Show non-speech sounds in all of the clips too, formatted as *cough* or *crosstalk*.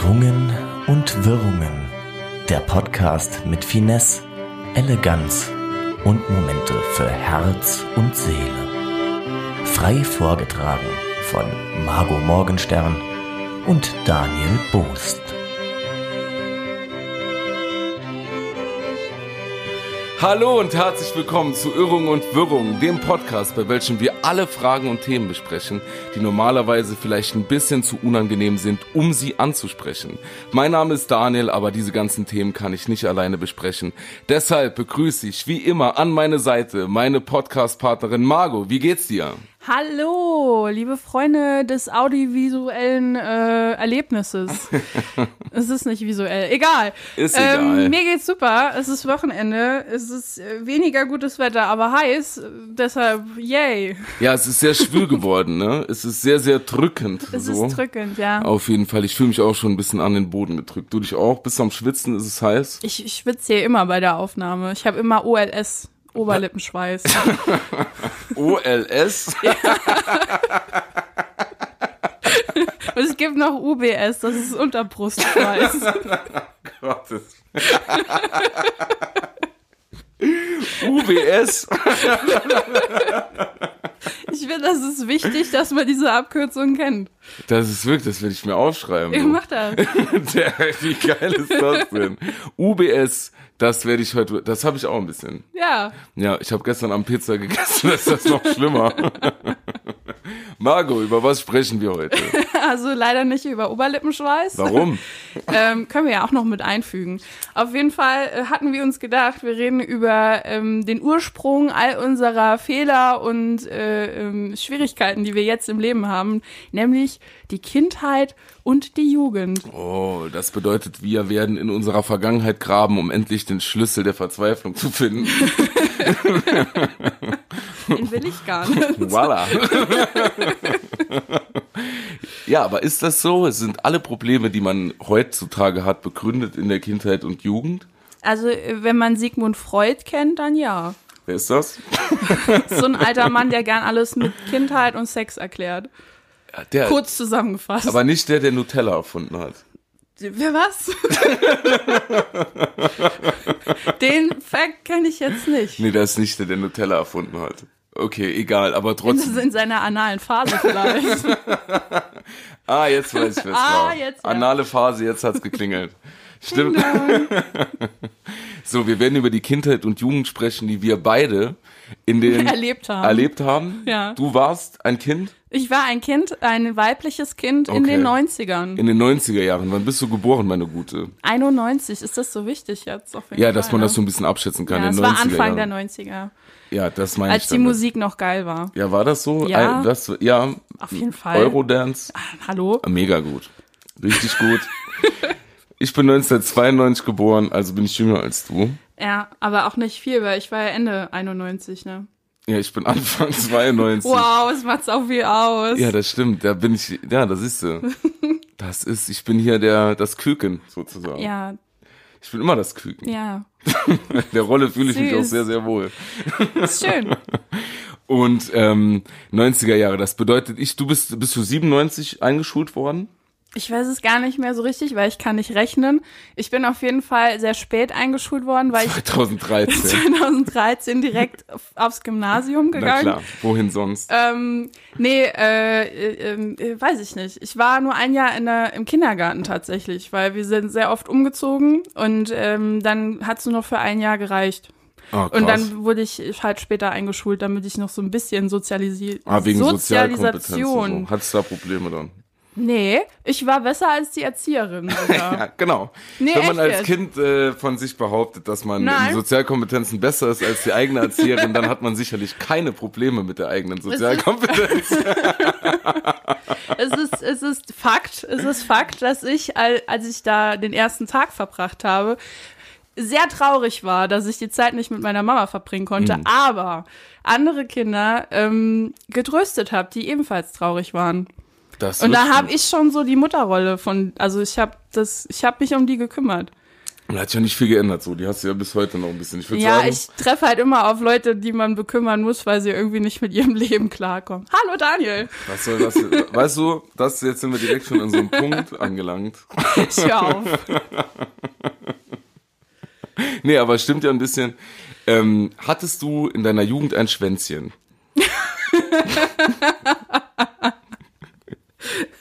Irrungen und Wirrungen. Der Podcast mit Finesse, Eleganz und Momente für Herz und Seele. Frei vorgetragen von Margot Morgenstern und Daniel Boost. Hallo und herzlich willkommen zu Irrung und Wirrung, dem Podcast, bei welchem wir alle Fragen und Themen besprechen, die normalerweise vielleicht ein bisschen zu unangenehm sind, um sie anzusprechen. Mein Name ist Daniel, aber diese ganzen Themen kann ich nicht alleine besprechen. Deshalb begrüße ich wie immer an meine Seite meine Podcast-Partnerin Margot. Wie geht's dir? Hallo, liebe Freunde des audiovisuellen äh, Erlebnisses. *laughs* es ist nicht visuell, egal. Ist ähm, egal. Mir geht's super. Es ist Wochenende. Es ist äh, weniger gutes Wetter, aber heiß. Deshalb, yay. Ja, es ist sehr schwül *laughs* geworden, ne? Es ist sehr, sehr drückend. Es so. ist drückend, ja. Auf jeden Fall. Ich fühle mich auch schon ein bisschen an den Boden gedrückt. Du dich auch? Bist du am Schwitzen? Ist es heiß? Ich, ich schwitze hier immer bei der Aufnahme. Ich habe immer OLS, Oberlippenschweiß. *laughs* OLS? *laughs* Und es gibt noch UBS, das ist Unterbrustschweiß. *laughs* Gottes. UBS? Ich finde, das ist wichtig, dass man diese Abkürzung kennt. Das ist wirklich, das werde ich mir aufschreiben. Ich mach das. *laughs* Der, wie geil ist das denn? UBS, das werde ich heute, das habe ich auch ein bisschen. Ja. Ja, ich habe gestern am Pizza gegessen, das ist das noch schlimmer. *laughs* Margot, über was sprechen wir heute? *laughs* Also leider nicht über Oberlippenschweiß. Warum? ähm, können wir ja auch noch mit einfügen. Auf jeden Fall äh, hatten wir uns gedacht, wir reden über ähm, den Ursprung all unserer Fehler und äh, ähm, Schwierigkeiten, die wir jetzt im Leben haben, nämlich die Kindheit und die Jugend. Oh, das bedeutet, wir werden in unserer Vergangenheit graben, um endlich den Schlüssel der Verzweiflung zu finden. *laughs* Den will ich gar nicht. Voila. ja, aber ist das so? Es sind alle Probleme, die man heutzutage hat, begründet in der Kindheit und Jugend? Also wenn man Sigmund Freud kennt, dann ja. Wer ist das? *laughs* So ein alter Mann, der gern alles mit Kindheit und Sex erklärt. Ja, der, Kurz zusammengefasst. aber nicht der, der Nutella erfunden hat. Wer was? *laughs* Den Fact kenne ich jetzt nicht. Nee, der ist nicht der, der Nutella erfunden hat. Okay, egal, aber Das ist trotzdem. in seiner analen Phase vielleicht. *laughs* Ah, jetzt weiß ich, es Ah, war. jetzt, ja. Anale Phase, jetzt hat's geklingelt. *laughs* Stimmt. So, wir werden über die Kindheit und Jugend sprechen, die wir beide in den Erlebt haben. erlebt haben. Ja. Du warst ein Kind Ich war ein Kind, ein weibliches Kind in Okay. den 90ern. in den 90er Jahren. Wann bist du geboren, meine Gute? 91, ist das so wichtig jetzt? Auf jeden Ja, dass Fall, man ne? das so ein bisschen abschätzen kann. Ja, in den war 90er Anfang Jahren. der 90er, Ja, das meine ich als die. Musik noch geil war. Ja, war das so? Ja. Das, ja. Auf jeden Fall. Eurodance. Hallo? Mega gut. Richtig gut. *laughs* ich bin 1992 geboren, also bin ich jünger als du. Ja, aber auch nicht viel, weil ich war ja Ende 91, ne? Ja, ich bin Anfang *laughs* 92. Wow, es macht's auch viel aus. Ja, das stimmt. Da bin ich, ja, das ist so. *laughs* Das ist, ich bin hier der, das Küken sozusagen. ja, Ich bin immer das Küken. ja. *laughs* In der Rolle fühle ich mich auch Süß. sehr, sehr wohl. Ist schön. Und ähm, 90er Jahre, das bedeutet, ich, du bist, bist du 97 eingeschult worden? Ich weiß es gar nicht mehr so richtig, weil ich kann nicht rechnen. Ich bin auf jeden Fall sehr spät eingeschult worden, weil ich 2013. 2013 *laughs* direkt auf, aufs Gymnasium Na gegangen. klar, wohin sonst? Ähm, nee, äh, äh, äh, weiß ich nicht. Ich war nur ein Jahr in der, im Kindergarten tatsächlich, weil wir sind sehr oft umgezogen und ähm, dann hat's nur noch für ein Jahr gereicht. Ah, Und dann wurde ich halt später eingeschult, damit ich noch so ein bisschen sozialisiert. ah, wegen Sozialkompetenz. Sozialisation. und So. Hattest du da Probleme dann? Nee, ich war besser als die Erzieherin sogar. *laughs* Ja, genau. Nee, Wenn man als? Kind äh, von sich behauptet, dass man Nein. in Sozialkompetenzen besser ist als die eigene Erzieherin, dann hat man sicherlich keine Probleme mit der eigenen *laughs* Sozialkompetenz. *laughs* es ist, es ist Fakt, es ist Fakt, dass ich, al- als ich da den ersten Tag verbracht habe, sehr traurig war, dass ich die Zeit nicht mit meiner Mama verbringen konnte, Mhm. aber andere Kinder ähm, getröstet habe, die ebenfalls traurig waren. Das Und da habe ich schon so die Mutterrolle von, also ich habe das, ich habe mich um die gekümmert. Und hat sich ja nicht viel geändert, so. Die hast du ja bis heute noch ein bisschen. Ich Ja, sagen, ich treffe halt immer auf Leute, die man bekümmern muss, weil sie irgendwie nicht mit ihrem *laughs* Leben klarkommen. Hallo Daniel. was soll das? *laughs* weißt du, das jetzt sind wir direkt schon an so einem Punkt angelangt. Ich hör auf. *laughs* Nee, aber es stimmt ja ein bisschen. Ähm, hattest du in deiner Jugend ein Schwänzchen?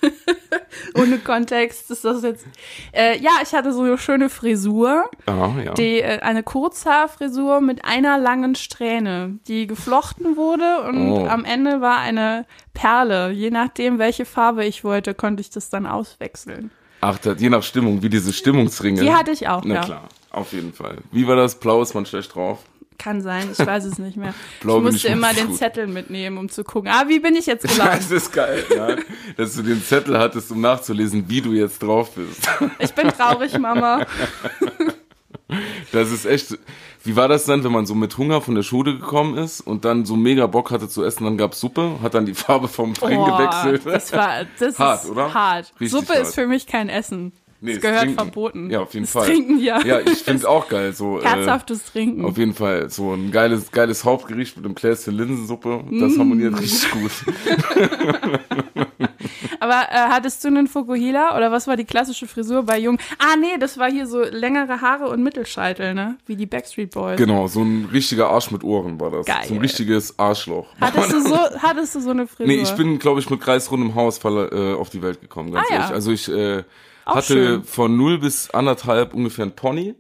*laughs* Ohne Kontext ist das jetzt. Äh, ja, ich hatte so eine schöne Frisur. Ah, ja. Die, äh, eine Kurzhaarfrisur mit einer langen Strähne, die geflochten wurde und Oh. am Ende war eine Perle. Je nachdem, welche Farbe ich wollte, konnte ich das dann auswechseln. Ach, das, je nach Stimmung, wie diese Stimmungsringe. Die hatte ich auch, Na ja. klar, auf jeden Fall. Wie war das? Blau ist man schlecht drauf. Kann sein, ich weiß es nicht mehr. *laughs* Blau ich musste ich immer den. Zettel mitnehmen, um zu gucken, ah, wie bin ich jetzt *laughs* Das gelaufen? ist geil, ja. Dass du den Zettel hattest, um nachzulesen, wie du jetzt drauf bist. *laughs* Ich bin traurig, Mama. Das ist echt. Wie war das dann, wenn man so mit Hunger von der Schule gekommen ist und dann so mega Bock hatte zu essen, dann gab's Suppe, hat dann die Farbe vom Ring Boah, gewechselt? Das war das Hart, ist oder? hart. Richtig Suppe hart. ist für mich kein Essen. Nee, das gehört Trinken. verboten. Ja, auf jeden das Fall. Trinken, ja. Ja, ich finde auch geil. So, äh, Herzhaftes Trinken. auf jeden Fall so ein geiles, geiles Hauptgericht mit einem Gläschen Linsensuppe. Das Mm. harmoniert richtig gut. *laughs* Aber äh, hattest du einen Fukuhila oder was war die klassische Frisur bei Jungen? Ah, nee, das war hier so längere Haare und Mittelscheitel, ne? Wie die Backstreet Boys. Genau, so ein richtiger Arsch mit Ohren war das. Geil. So ein richtiges Arschloch. Hattest du *laughs* so, hattest du so eine Frisur? Nee, ich bin, glaube ich, mit kreisrundem Haarausfall äh, auf die Welt gekommen, ganz Ah, ja. ehrlich. Also ich äh, Auch hatte schön. von null bis anderthalb ungefähr ein Pony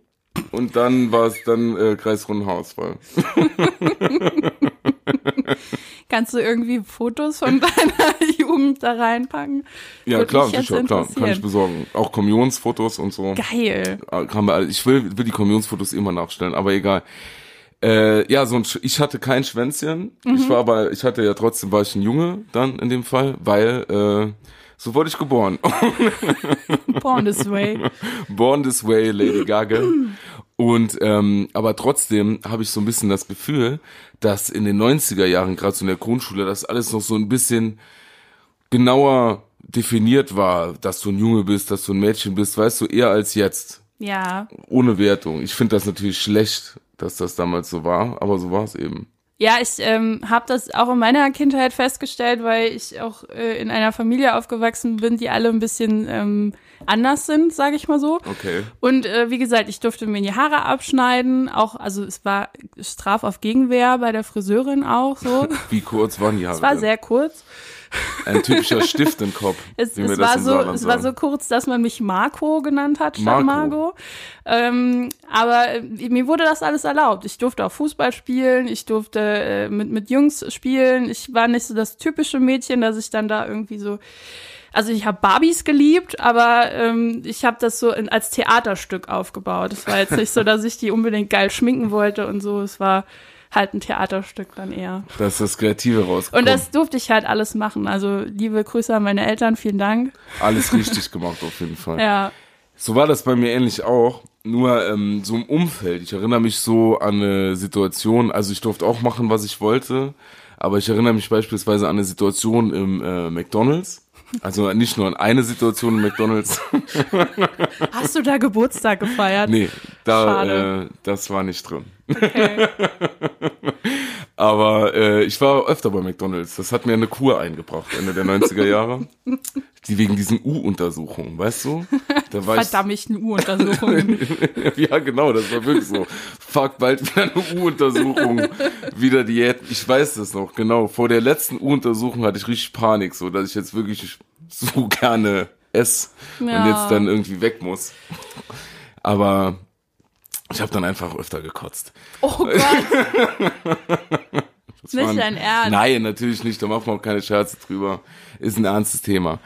und dann war es dann äh, kreisrunden Haarausfall. *laughs* Kannst du irgendwie Fotos von deiner *laughs* Jugend da reinpacken? Ja, Würde klar, sicher, klar, kann ich besorgen. Auch Kommunionsfotos und so. Geil. Ah, man, ich will, will die Kommunionsfotos immer nachstellen, aber egal. Äh, ja, so ein, ich hatte kein Schwänzchen. Mhm. Ich war aber, ich hatte ja trotzdem, war ich ein Junge dann in dem Fall, weil äh, so wurde ich geboren. *laughs* Born this way. Born This Way, Lady Gaga. Und ähm, aber trotzdem habe ich so ein bisschen das Gefühl, dass in den 90er Jahren, gerade so in der Grundschule, das alles noch so ein bisschen genauer definiert war, dass du ein Junge bist, dass du ein Mädchen bist, weißt du, eher als jetzt. Ja. Ohne Wertung. Ich finde das natürlich schlecht, dass das damals so war, aber so war es eben. Ja, ich ähm, habe das auch in meiner Kindheit festgestellt, weil ich auch äh, in einer Familie aufgewachsen bin, die alle ein bisschen ähm, anders sind, sage ich mal so. Okay. Und äh, wie gesagt, ich durfte mir die Haare abschneiden, auch also es war Straf auf Gegenwehr bei der Friseurin auch so. *laughs* Wie kurz waren die Haare? Es war sehr kurz. Ein typischer Stift im Kopf. *laughs* Es, es, war so, es war so kurz, dass man mich Marco genannt hat statt Marco. Margot. Ähm, aber äh, mir wurde das alles erlaubt. Ich durfte auch Fußball spielen, ich durfte äh, mit, mit Jungs spielen. Ich war nicht so das typische Mädchen, dass ich dann da irgendwie so. Also ich habe Barbies geliebt, aber ähm, ich habe das so in, als Theaterstück aufgebaut. Es war jetzt nicht so, *laughs* dass ich die unbedingt geil schminken wollte und so. Es war halt ein Theaterstück dann eher. Da ist das Kreative rausgekommen. Und das durfte ich halt alles machen. Also liebe Grüße an meine Eltern, vielen Dank. Alles *laughs* richtig gemacht auf jeden Fall. Ja. So war das bei mir ähnlich auch. Nur ähm, so im Umfeld. Ich erinnere mich so an eine Situation, also ich durfte auch machen, was ich wollte, aber ich erinnere mich beispielsweise an eine Situation im äh, McDonalds. Also nicht nur an eine Situation im McDonalds. Hast du da Geburtstag gefeiert? nee, da Schade. äh, das war nicht drin. Okay. *laughs* Aber äh, ich war öfter bei McDonalds. Das hat mir eine Kur eingebracht, Ende der 90er Jahre. Die wegen diesen U-Untersuchungen, weißt du? Da war ich Verdammt, eine U-Untersuchung. *laughs* ja, genau, das war wirklich so. Fuck, bald wieder eine U-Untersuchung, wieder Diät. Ich weiß das noch, genau. Vor der letzten U-Untersuchung hatte ich richtig Panik, so, dass ich jetzt wirklich so gerne esse und Ja. jetzt dann irgendwie weg muss. Aber ich habe dann einfach öfter gekotzt. Oh Gott, *laughs* Das Nicht dein Ernst? Nein, natürlich nicht. Da machen wir auch keine Scherze drüber. Ist ein ernstes Thema.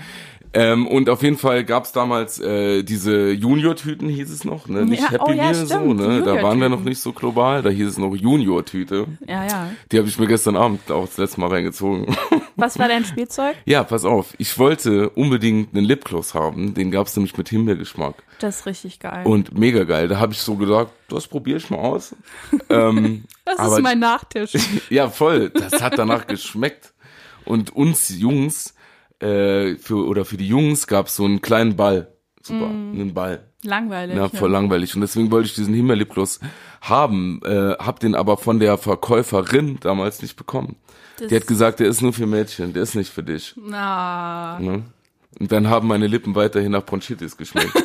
Ähm, und auf jeden Fall gab's damals äh, diese Junior-Tüten, hieß es noch, ne? Nicht Ja, Happy oh ja, Meal, so, ne? Da waren wir noch nicht so global, da hieß es noch Junior-Tüte. ja, ja. Die habe ich mir gestern Abend auch das letzte Mal reingezogen. *laughs* Was war dein Spielzeug? ja, pass auf, ich wollte unbedingt einen Lipgloss haben, den gab's nämlich mit Himbeergeschmack. Das ist richtig geil. Und mega geil. Da habe ich so gedacht, das probiere ich mal aus. *laughs* ähm, das ist mein Nachtisch. *laughs* Ja, voll. Das hat danach geschmeckt. Und uns Jungs, äh, für, oder für die Jungs gab's so einen kleinen Ball. super, einen Ball. Langweilig. Ja, voll langweilig. Und deswegen wollte ich diesen Himmeliplos haben, äh, hab den aber von der Verkäuferin damals nicht bekommen. Das- Die hat gesagt, der ist nur für Mädchen, der ist nicht für dich. Na, Ne? Und dann haben meine Lippen weiterhin nach Bronchitis geschmeckt. *laughs*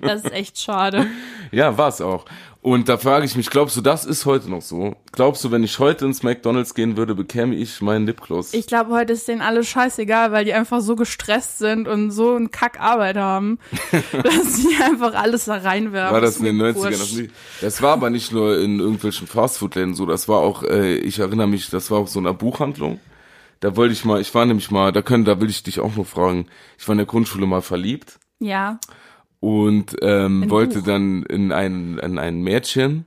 das ist echt schade. ja, war's auch. Und da frage ich mich, glaubst du, das ist heute noch so? Glaubst du, wenn ich heute ins McDonalds gehen würde, bekäme ich meinen Lipgloss? Ich glaube, heute ist denen alles scheißegal, weil die einfach so gestresst sind und so einen Kackarbeit haben, *laughs* dass sie einfach alles da reinwerfen. war das in den mir 90ern? Das, nicht, das war aber nicht nur in irgendwelchen Fastfood-Läden so, das war auch, äh, ich erinnere mich, das war auch so einer Buchhandlung. Da wollte ich mal, ich war nämlich mal, da können, da will ich dich auch noch fragen. Ich war in der Grundschule mal verliebt Ja. Und ähm, Ein wollte Buch. dann in ein, in ein Mädchen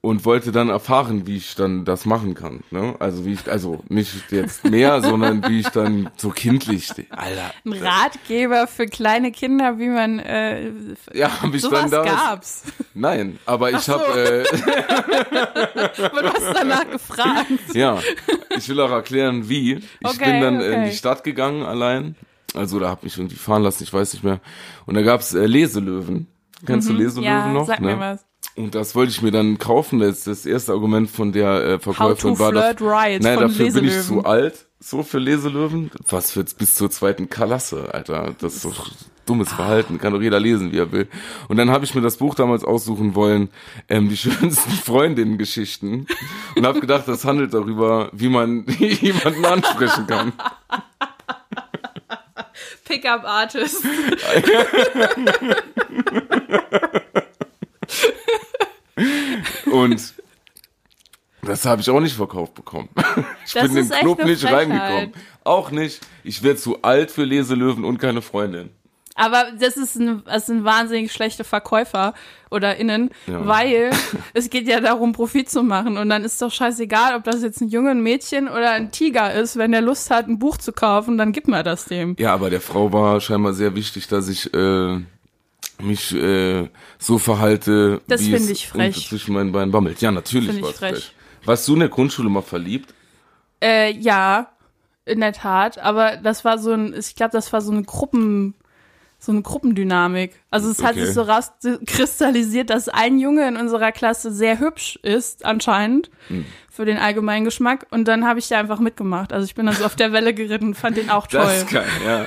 und wollte dann erfahren, wie ich dann das machen kann. Ne? Also wie ich, also nicht jetzt mehr, *laughs* sondern wie ich dann so kindlich, Alter. Ein Ratgeber für kleine Kinder, wie man äh, Ja, hab ich sowas dann da. gab's. Nein, aber ich so. habe äh, Aber du hast danach gefragt. Ja, ich will auch erklären, wie. Ich Okay, bin dann in okay. die Stadt gegangen allein. Also da hab mich irgendwie fahren lassen, ich weiß nicht mehr. Und da gab's äh, Leselöwen. Kennst du Leselöwen Mhm. Ja, noch? sag ne? mir was. Und das wollte ich mir dann kaufen. Das, das erste Argument von der äh, Verkäuferin war, flirt right nein, dafür bin ich Leselöwen. zu alt, so für Leselöwen. Was für bis zur zweiten Klasse, Alter. Das ist doch dummes Verhalten. Kann doch jeder lesen, wie er will. Und dann habe ich mir das Buch damals aussuchen wollen, ähm, die *laughs* schönsten Freundinnen-Geschichten. Und habe gedacht, das handelt darüber, wie man *laughs* jemanden ansprechen kann. Pickup Artist. Und das habe ich auch nicht verkauft bekommen. Ich Das bin in ist den echt Club nicht Frechheit. reingekommen. Auch nicht. Ich werde zu alt für Leselöwen und keine Freundin. Aber das ist ein, das sind wahnsinnig schlechte Verkäufer oder innen, Ja. weil *laughs* es geht ja darum, Profit zu machen. Und dann ist doch scheißegal, ob das jetzt ein Junge, ein Mädchen oder ein Tiger ist. Wenn der Lust hat, ein Buch zu kaufen, dann gibt man das dem. Ja, aber der Frau war scheinbar sehr wichtig, dass ich äh, mich äh, so verhalte, Das wie es ich frech. zwischen meinen Beinen bammelt. Ja, natürlich war es frech. frech. Warst du in der Grundschule mal verliebt? Äh, ja, in der Tat. Aber das war so ein, ich glaube, das war so eine Gruppen, so eine Gruppendynamik. Also es hat Okay. sich so rauskristallisiert, dass ein Junge in unserer Klasse sehr hübsch ist, anscheinend, für den allgemeinen Geschmack. Und dann habe ich da einfach mitgemacht. Also ich bin dann so auf der Welle geritten, fand den auch *laughs* toll. Das ist geil, ja.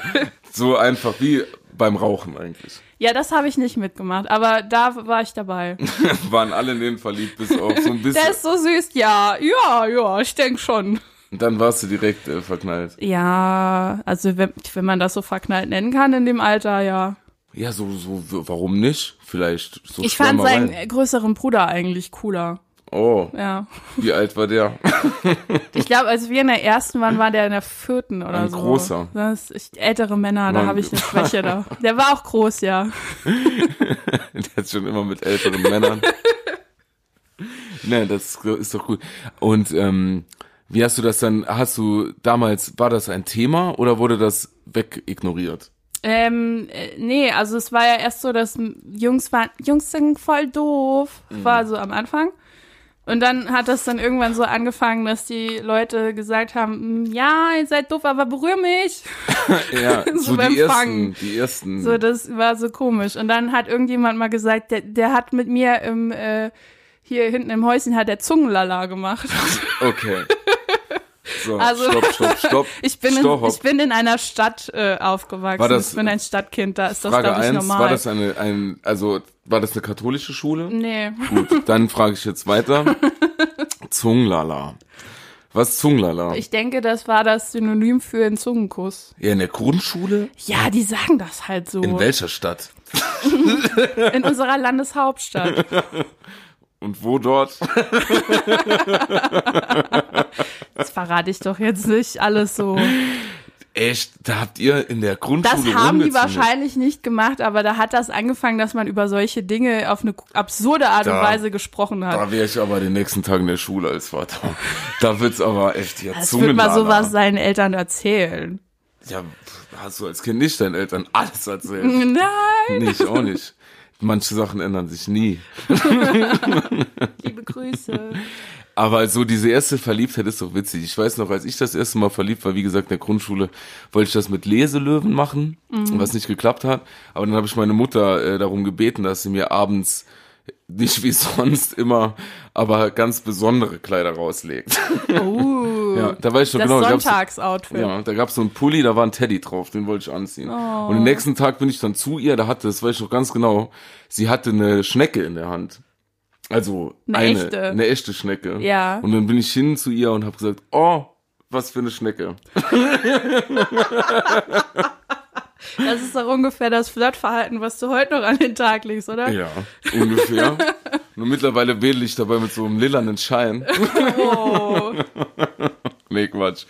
so einfach wie beim Rauchen eigentlich. Ja, das habe ich nicht mitgemacht, aber da war ich dabei. *laughs* Waren alle in den verliebt, bis auf so ein bisschen. Der ist so süß, ja, ja, ja, ich denke schon. Und dann warst du direkt äh, verknallt. Ja, also wenn, wenn man das so verknallt nennen kann in dem Alter, ja. Ja, so, so, warum nicht? Vielleicht so Ich fand seinen größeren Bruder eigentlich cooler. Oh, Ja. wie alt war der? *laughs* Ich glaube, als wir in der ersten waren, war der in der vierten oder Ein so. großer. Das ist, ältere Männer, da Mann. habe ich eine Schwäche da. Der war auch groß, ja. *laughs* Der ist schon immer mit älteren Männern. *laughs* Ne, das ist doch gut. Und ähm, wie hast du das dann, hast du damals, war das ein Thema oder wurde das wegignoriert? Ähm, äh, nee, also es war ja erst so, dass Jungs waren, Jungs sind voll doof, Mhm. war so am Anfang. Und dann hat das dann irgendwann so angefangen, dass die Leute gesagt haben, "Mm, ja, ihr seid doof, aber berühr mich. *laughs* Ja, *laughs* So so, beim die ersten, die ersten. So, das war so komisch. Und dann hat irgendjemand mal gesagt, der, der hat mit mir im, äh, hier hinten im Häuschen hat der Zungenlala gemacht. okay. *laughs* So, Also- stopp, stopp, stopp. *laughs* Ich bin, in, ich bin in einer Stadt äh, aufgewachsen. War das- ich bin ein Stadtkind, da ist das, Frage glaube ich, normal. war das eine, ein, also, war das eine katholische Schule? nee. Gut, dann frage ich jetzt weiter. *laughs* Zunglala. Was ist Zunglala? Ich denke, das war das Synonym für einen Zungenkuss. Ja, in der Grundschule? Ja, die sagen das halt so. In welcher Stadt? *laughs* In unserer Landeshauptstadt. Und wo dort? Das verrate ich doch jetzt nicht alles so. Echt? Da habt ihr in der Grundschule Das haben die wahrscheinlich nicht gemacht, aber da hat das angefangen, dass man über solche Dinge auf eine absurde Art und Da- Weise gesprochen hat. Da wäre ich aber den nächsten Tag in der Schule als Vater. Da wird's aber echt hier Das wird mal sowas seinen Eltern erzählen. Ja, hast du als Kind nicht deinen Eltern alles erzählt? *laughs* Nein, nicht, auch nicht. Manche Sachen ändern sich nie. *laughs* liebe Grüße. Aber so diese erste Verliebtheit ist doch witzig. Ich weiß noch, als ich das erste Mal verliebt war, wie gesagt, in der Grundschule, wollte ich das mit Leselöwen machen, was nicht geklappt hat. Aber dann habe ich meine Mutter äh, darum gebeten, dass sie mir abends nicht wie sonst immer, aber ganz besondere Kleider rauslegt. Uh, *laughs* Ja, da weiß ich noch das genau. Sonntagsoutfit. Ja, da gab's so einen Pulli, da war ein Teddy drauf, den wollte ich anziehen. Oh. Und den nächsten Tag bin ich dann zu ihr, da hatte, das weiß ich noch ganz genau, sie hatte eine Schnecke in der Hand. Also Eine eine, echte. eine echte Schnecke. Ja. Und dann bin ich hin zu ihr und habe gesagt, oh, was für eine Schnecke. *laughs* Das ist doch ungefähr das Flirtverhalten, was du heute noch an den Tag legst, oder? Ja, ungefähr. *laughs* Nur mittlerweile wedel ich dabei mit so einem lilanen Schein. Oh. nee, Quatsch.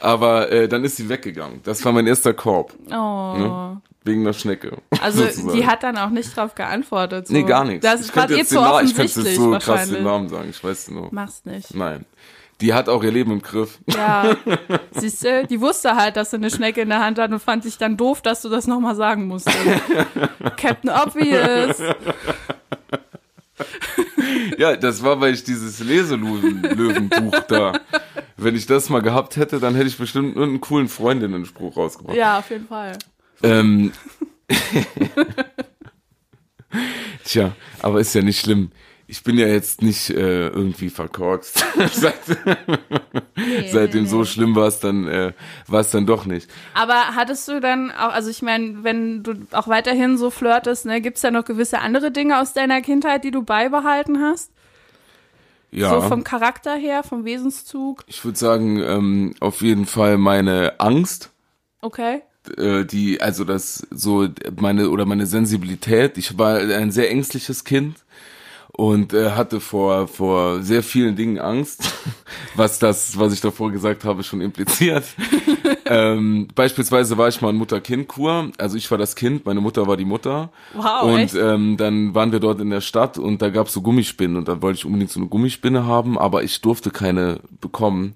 Aber äh, dann ist sie weggegangen. Das war mein erster Korb. oh. Ne? Wegen der Schnecke. Also die hat dann auch nicht drauf geantwortet. So. Nee, gar nichts. Das ich war könnte ihr jetzt zu Namen, ich könnte offensichtlich jetzt so krass den Namen sagen, ich weiß nur. Mach's nicht. Nein. Die hat auch ihr Leben im Griff. Ja, *laughs* siehst du, die wusste halt, dass sie eine Schnecke in der Hand hat und fand sich dann doof, dass du das nochmal sagen musstest. *laughs* Captain Obvious. *laughs* Ja, das war, weil ich dieses Leselöwenbuch da. Wenn ich das mal gehabt hätte, dann hätte ich bestimmt einen coolen Freundinnen-Spruch rausgebracht. Ja, auf jeden Fall. Ähm, Tja, aber ist ja nicht schlimm. Ich bin ja jetzt nicht äh, irgendwie verkorkst. *laughs* Seit, seitdem so schlimm war es dann, äh, war es dann doch nicht. Aber hattest du dann auch, also ich meine, wenn du auch weiterhin so flirtest, ne, gibt's da noch gewisse andere Dinge aus deiner Kindheit, die du beibehalten hast? Ja. So vom Charakter her, vom Wesenszug? Ich würde sagen, ähm, auf jeden Fall meine Angst, Okay. äh, die, also das so meine oder meine Sensibilität. Ich war ein sehr ängstliches Kind und äh, hatte vor vor sehr vielen Dingen Angst, *laughs* was das, was ich davor gesagt habe, schon impliziert. *laughs* ähm, beispielsweise war ich mal in Mutter-Kind-Kur. Also ich war das Kind, meine Mutter war die Mutter. Wow, Und echt? ähm, dann waren wir dort in der Stadt und da gab's so Gummispinnen und dann wollte ich unbedingt so eine Gummispinne haben, aber ich durfte keine bekommen.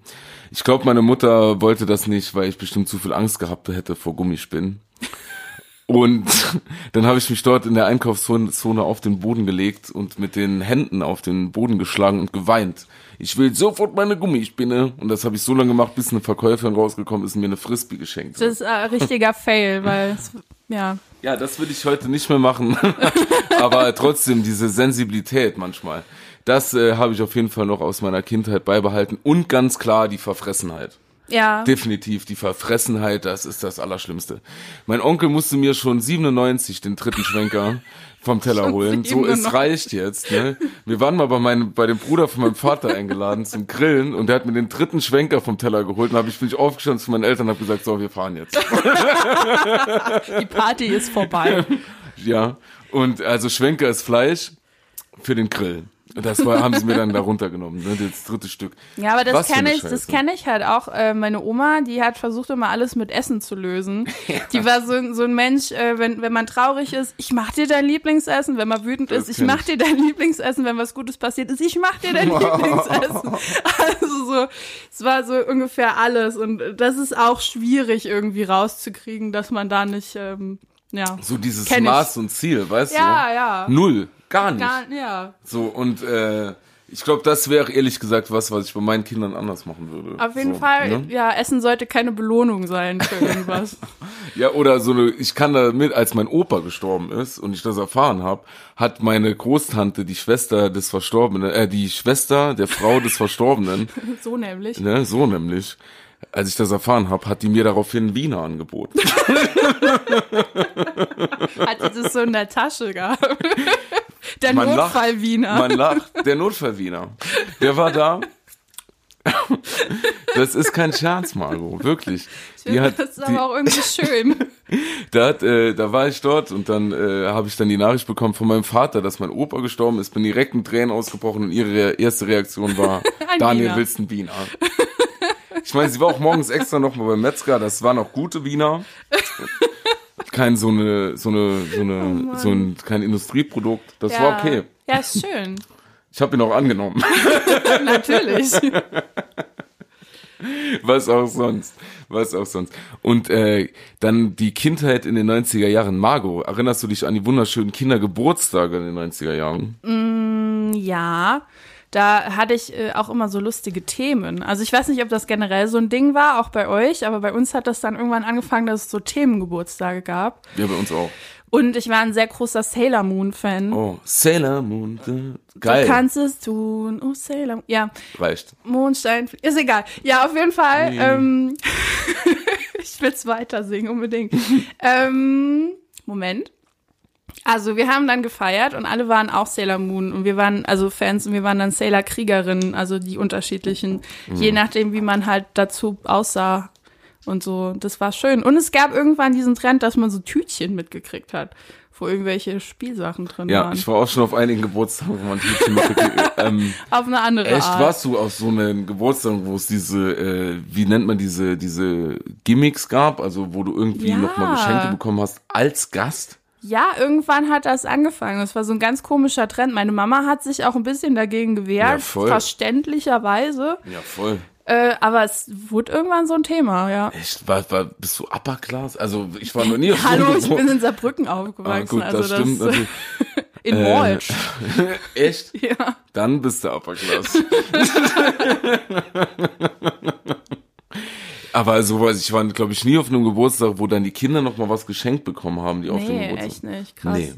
Ich glaube, meine Mutter wollte das nicht, weil ich bestimmt zu viel Angst gehabt hätte vor Gummispinnen. Und *laughs* dann habe ich mich dort in der Einkaufszone Zone auf den Boden gelegt und mit den Händen auf den Boden geschlagen und geweint. Ich will sofort meine Gummispinne. Und das habe ich so lange gemacht, bis eine Verkäuferin rausgekommen ist und mir eine Frisbee geschenkt hat. Das ist ein richtiger Fail, weil, es, ja. Ja, das würde ich heute nicht mehr machen. *laughs* Aber trotzdem diese Sensibilität manchmal. Das äh, habe ich auf jeden Fall noch aus meiner Kindheit beibehalten. Und ganz klar die Verfressenheit. Ja. Definitiv die Verfressenheit, das ist das Allerschlimmste. Mein Onkel musste mir schon 97 den dritten Schwenker vom Teller holen. So, es 97. reicht jetzt. Ne? Wir waren mal bei, meinem, bei dem Bruder von meinem Vater eingeladen zum Grillen und der hat mir den dritten Schwenker vom Teller geholt. Und habe ich bin ich aufgestanden zu meinen Eltern und habe gesagt, so, wir fahren jetzt. Die Party ist vorbei. *laughs* Ja, und also Schwenker ist Fleisch für den Grill. Das war, haben sie mir dann da runtergenommen, ne, das dritte Stück. Ja, aber das kenne ich, das kenne ich halt auch. Äh, meine Oma, die hat versucht immer alles mit Essen zu lösen. *laughs* Die war so, ein- so ein Mensch, äh, wenn, wenn man traurig ist, ich mach dir dein Lieblingsessen. Wenn man wütend Das ist, ich mach ich. dir dein Lieblingsessen. Wenn was Gutes passiert ist, ich mach dir dein *laughs* Lieblingsessen. Also so, es war so ungefähr alles. Und das ist auch schwierig irgendwie rauszukriegen, dass man da nicht, ähm, ja. So dieses Kenn ich. Maß und Ziel, weißt Ja, du? ja. Null, gar nicht. Gar, ja. So, und äh, ich glaube, das wäre ehrlich gesagt was, was ich bei meinen Kindern anders machen würde. Auf jeden so, Fall, Ne? ja, Essen sollte keine Belohnung sein für *laughs* irgendwas. Ja, oder so eine, ich kann da mit, als mein Opa gestorben ist und ich das erfahren habe, hat meine Großtante, die Schwester des Verstorbenen, äh, die Schwester der Frau des Verstorbenen, *laughs* so nämlich. ne, so nämlich, als ich das erfahren habe, hat die mir daraufhin Wiener angeboten. *laughs* Hat sie das so in der Tasche gehabt. Der Man lacht. Notfall-Wiener. Man lacht. Der Notfallwiener. Der war da. Das ist kein Scherz, Margot. Wirklich. Die hat, das ist die, aber auch irgendwie schön. *laughs* da, hat, äh, da war ich dort und dann äh, habe ich dann die Nachricht bekommen von meinem Vater, dass mein Opa gestorben ist. Bin direkt in Tränen ausgebrochen und ihre erste Reaktion war, *laughs* Daniel, Wiener. willst du einen Wiener? Ich meine, sie war auch morgens extra noch mal beim Metzger. Das waren auch gute Wiener. Kein so eine, so eine, so eine, so ein, kein Industrieprodukt. Das war okay. Ja, ist schön. Ich habe ihn auch angenommen. *laughs* Natürlich. Was auch sonst. Was auch sonst. Und äh, dann die Kindheit in den 90er Jahren. Margot, erinnerst du dich an die wunderschönen Kindergeburtstage in den 90er Jahren? Ja, da hatte ich äh, auch immer so lustige Themen. Also ich weiß nicht, ob das generell so ein Ding war, auch bei euch, aber bei uns hat das dann irgendwann angefangen, dass es so Themengeburtstage gab. Ja, bei uns auch. Und ich war ein sehr großer Sailor Moon Fan. Oh, Sailor Moon. äh, Geil. Du kannst es tun, oh Sailor Moon. Ja, Reicht. Mondstein, ist egal. Ja, auf jeden Fall. Nee. Ähm, *laughs* ich will's weiter singen, unbedingt. *laughs* ähm, Moment. Also wir haben dann gefeiert und alle waren auch Sailor Moon und wir waren also Fans und wir waren dann Sailor Kriegerinnen, also die unterschiedlichen, je nachdem wie man halt dazu aussah und so. Das war schön. Und es gab irgendwann diesen Trend, dass man so Tütchen mitgekriegt hat, wo irgendwelche Spielsachen drin Ja, waren. ich war auch schon auf einigen Geburtstagen, wo man Tütchen mitgekriegt *laughs* ähm, Auf eine andere Echt, Art. warst du auf so einem Geburtstag, wo es diese, äh, wie nennt man diese, diese Gimmicks gab, also wo du irgendwie Ja. nochmal Geschenke bekommen hast als Gast? Ja, irgendwann hat das angefangen. Das war so ein ganz komischer Trend. Meine Mama hat sich auch ein bisschen dagegen Ja, gewehrt, voll. verständlicherweise. Ja, voll. Äh, aber es wurde irgendwann so ein Thema, ja. Echt, war, war, bist du Upper Class? Also ich war noch nie auf *laughs* Hallo, ich bin in Saarbrücken Ah, aufgewachsen. gut, also das stimmt das, *laughs* in Äh, Walsh. *laughs* Echt? Ja. Dann bist du Upper Class. Aber sowas, ich war, glaube ich, nie auf einem Geburtstag, wo dann die Kinder noch mal was geschenkt bekommen haben, die auf dem Nee, Geburtstag. echt nicht. Krass. Nee.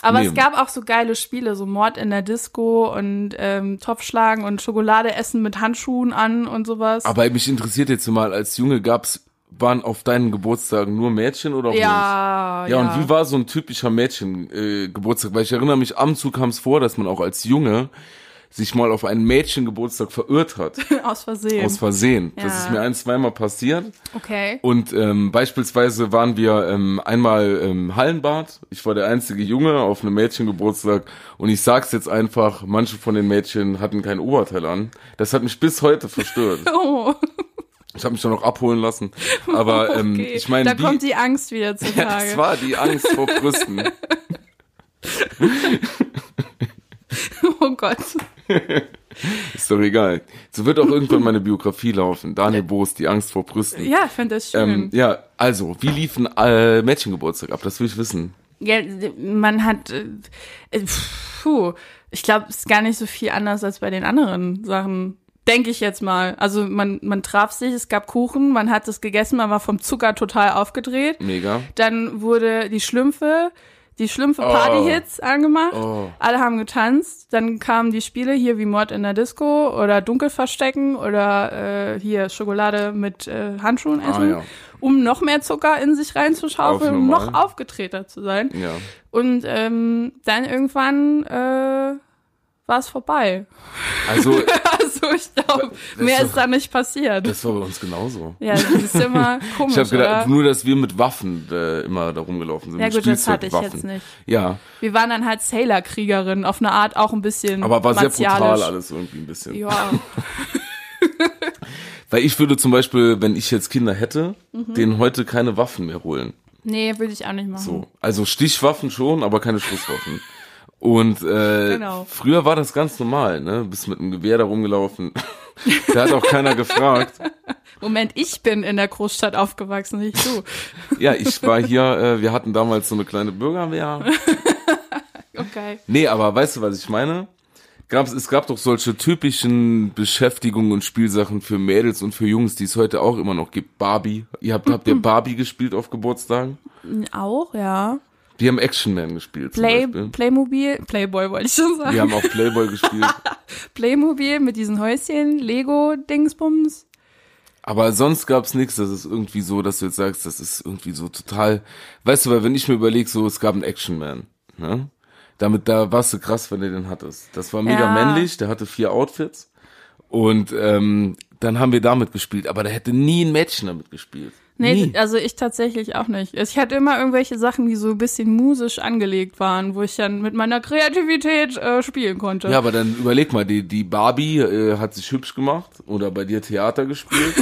Aber Nee. es gab auch so geile Spiele, so Mord in der Disco und ähm, Topfschlagen und Schokolade essen mit Handschuhen an und sowas. Aber mich interessiert jetzt mal, als Junge gab's, waren auf deinen Geburtstagen nur Mädchen oder auch Jungs? ja, Ja, und wie war so ein typischer Mädchen-Geburtstag? Äh, Geburtstag? Weil ich erinnere mich, ab und zu kam es vor, dass man auch als Junge sich mal auf einen Mädchengeburtstag verirrt hat. *laughs* aus Versehen. Aus Versehen. Ja. Das ist mir ein, zweimal passiert. okay. Und ähm, beispielsweise waren wir ähm, einmal im Hallenbad. Ich war der einzige Junge auf einem Mädchengeburtstag. Und ich sag's jetzt einfach, manche von den Mädchen hatten kein Oberteil an. Das hat mich bis heute verstört. *laughs* Oh, Ich habe mich dann noch abholen lassen. Aber *laughs* ähm, okay. ich meine, da die, kommt die Angst wieder ja, zutage. das war die Angst vor Brüsten. *laughs* oh Gott. *laughs* Ist doch egal. So wird auch irgendwann meine Biografie laufen. Daniel Boos, die Angst vor Brüsten. Ja, ich finde das schön. Ähm, ja, also, wie lief ein äh, Mädchengeburtstag ab? Das will ich wissen. Ja, man hat, äh, äh, puh, ich glaube, es ist gar nicht so viel anders als bei den anderen Sachen. Denke ich jetzt mal. Also man, man traf sich, es gab Kuchen, man hat es gegessen, man war vom Zucker total aufgedreht. Mega. Dann wurde die Schlümpfe, die Schlümpfe Partyhits angemacht. Oh. Alle haben getanzt. Dann kamen die Spiele hier wie Mord in der Disco oder Dunkelverstecken oder äh, hier Schokolade mit äh, Handschuhen essen, Ah, ja. um noch mehr Zucker in sich reinzuschaufeln, Auf um noch aufgetreter zu sein. Ja. Und ähm, dann irgendwann äh, war es vorbei. Also, *laughs* Also ich glaube, mehr ist ist da nicht passiert. das war bei uns genauso. ja, das ist immer *laughs* komisch, Ich habe gedacht, oder? nur, dass wir mit Waffen äh, immer da rumgelaufen sind. Ja gut, das hatte ich jetzt nicht. Ja, Wir waren dann halt Sailor-Kriegerinnen, auf eine Art auch ein bisschen aber war sehr brutal martialisch. alles irgendwie ein bisschen. Ja, *laughs* Weil ich würde zum Beispiel, wenn ich jetzt Kinder hätte, Mhm. denen heute keine Waffen mehr holen. nee, würde ich auch nicht machen. So. Also Stichwaffen schon, aber keine Schusswaffen. Und äh, Genau. früher war das ganz normal, ne? Bist mit einem Gewehr da rumgelaufen. *laughs* da hat auch keiner gefragt. *laughs* Moment, ich bin in der Großstadt aufgewachsen, nicht du. *laughs* Ja, ich war hier, äh, wir hatten damals so eine kleine Bürgerwehr. Okay. Nee, aber weißt du, was ich meine? Gab's, es gab doch solche typischen Beschäftigungen und Spielsachen für Mädels und für Jungs, die es heute auch immer noch gibt. Barbie. Ihr habt, habt ihr Barbie gespielt auf Geburtstagen? Auch, ja. Wir haben Action Man gespielt Play. Playmobil, Playboy wollte ich schon sagen. Wir haben auch Playboy gespielt. *laughs* Playmobil mit diesen Häuschen, Lego-Dingsbums. Aber sonst gab's nichts, das ist irgendwie so, dass du jetzt sagst, das ist irgendwie so total, weißt du, weil wenn ich mir überlege, so, es gab einen Action Man, ne? Damit, da warst du krass, wenn du den hattest. Das war mega Ja. männlich, der hatte vier Outfits. Und ähm, dann haben wir damit gespielt, aber da hätte nie ein Mädchen damit gespielt. Nee, nie. also ich tatsächlich auch nicht. Ich hatte immer irgendwelche Sachen, die so ein bisschen musisch angelegt waren, wo ich dann mit meiner Kreativität äh, spielen konnte. Ja, aber dann überleg mal, die, die Barbie äh, hat sich hübsch gemacht oder bei dir Theater gespielt.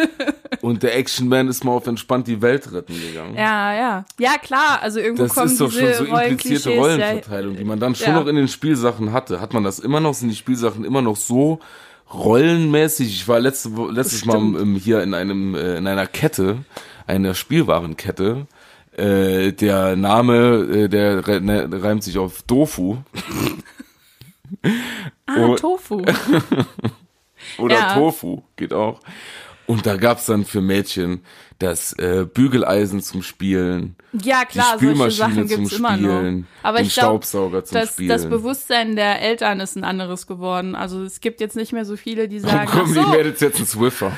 *laughs* und der Action Man ist mal auf entspannt die Welt retten gegangen. ja, ja. Ja, klar, also irgendwo Das kommen ist doch diese schon so implizierte Rollenverteilung, die man dann schon Ja. noch in den Spielsachen hatte. Hat man das immer noch? Sind die Spielsachen immer noch so rollenmäßig? Ich war letzte, letztes Mal ähm, hier in einem äh, in einer Kette, einer Spielwarenkette. Äh, der Name, äh, der ne, reimt sich auf Dofu. Ah, Tofu. *laughs* Oder Ja. Tofu geht auch. Und da gab's dann für Mädchen das äh, Bügeleisen zum Spielen, Ja, klar, die solche Sachen gibt's immer Spielen, noch. Aber den ich glaube, Staubsauger zum das, Spielen. das Bewusstsein der Eltern ist ein anderes geworden. Also es gibt jetzt nicht mehr so viele, die sagen, ach kommen so, die Mädels jetzt ins Swiffer?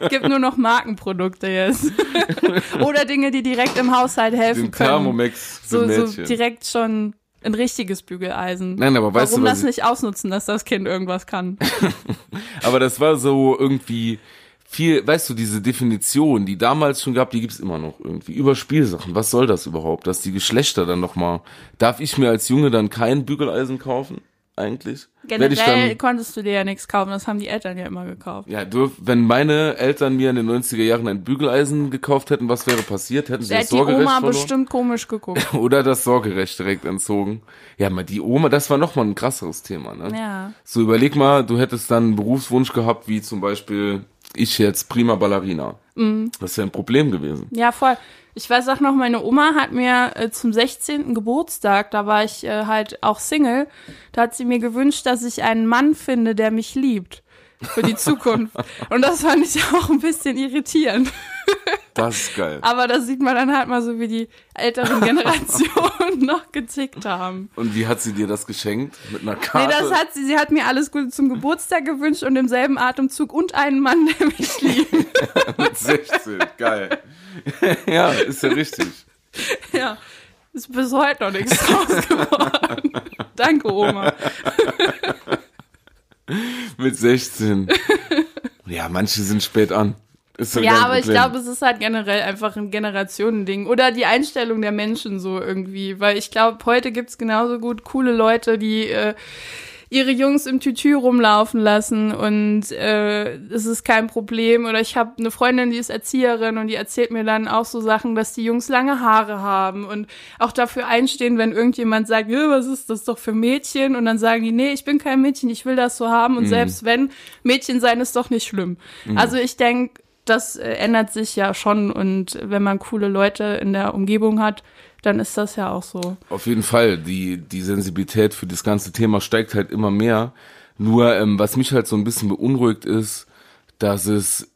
es *laughs* gibt nur noch Markenprodukte jetzt. *laughs* Oder Dinge, die direkt im Haushalt helfen Den können. Thermomix so, so direkt schon ein richtiges Bügeleisen. Nein, aber weißt Warum du, was das ich- nicht ausnutzen, dass das Kind irgendwas kann? *laughs* Aber das war so irgendwie viel, weißt du, diese Definition, die damals schon gab, die gibt's immer noch irgendwie. Über Spielsachen. Was soll das überhaupt? Dass die Geschlechter dann nochmal. Darf ich mir als Junge dann kein Bügeleisen kaufen? Eigentlich? Generell dann, konntest du dir ja nichts kaufen, das haben die Eltern ja immer gekauft. ja, dürf, wenn meine Eltern mir in den 90er Jahren ein Bügeleisen gekauft hätten, was wäre passiert? Hätten sie Da das hat die Sorgerecht Oma verloren? bestimmt komisch geguckt. *laughs* Oder das Sorgerecht direkt entzogen. Ja, mal die Oma, das war nochmal ein krasseres Thema, ne? Ja. So, überleg mal, du hättest dann einen Berufswunsch gehabt, wie zum Beispiel ich jetzt prima Ballerina. Mhm. Das wäre ein Problem gewesen. Ja, voll. Ich weiß auch noch, meine Oma hat mir äh, zum 16. Geburtstag, da war ich äh, halt auch Single, da hat sie mir gewünscht, dass ich einen Mann finde, der mich liebt. Für die *laughs* Zukunft. Und das fand ich auch ein bisschen irritierend. Das ist geil. Aber da sieht man dann halt mal so, wie die älteren *laughs* Generationen noch getickt haben. Und wie hat sie dir das geschenkt? Mit einer Nee, Karte? das hat sie, sie hat mir alles Gute zum Geburtstag gewünscht und im selben Atemzug und einen Mann, der mich liebt. *laughs* mit 16. Geil. *laughs* ja, ist ja richtig. Ja, ist bis heute noch nichts draus geworden. Danke, Oma. Mit 16. Ja, manche sind spät an. Ist Ja, aber ich glaube, es ist halt generell einfach ein Generationending. Oder die Einstellung der Menschen so irgendwie. Weil ich glaube, heute gibt's genauso gut coole Leute, die äh, ihre Jungs im Tütü rumlaufen lassen und äh, es ist kein Problem. Oder ich habe eine Freundin, die ist Erzieherin und die erzählt mir dann auch so Sachen, dass die Jungs lange Haare haben und auch dafür einstehen, wenn irgendjemand sagt, "Ja, was ist das doch für Mädchen? Und dann sagen die, nee, ich bin kein Mädchen, ich will das so haben. Und selbst wenn, Mädchen sein ist doch nicht schlimm. Also ich denke, das äh, ändert sich ja schon und wenn man coole Leute in der Umgebung hat, dann ist das ja auch so. Auf jeden Fall, die, die Sensibilität für das ganze Thema steigt halt immer mehr. Nur, ähm, was mich halt so ein bisschen beunruhigt ist, dass es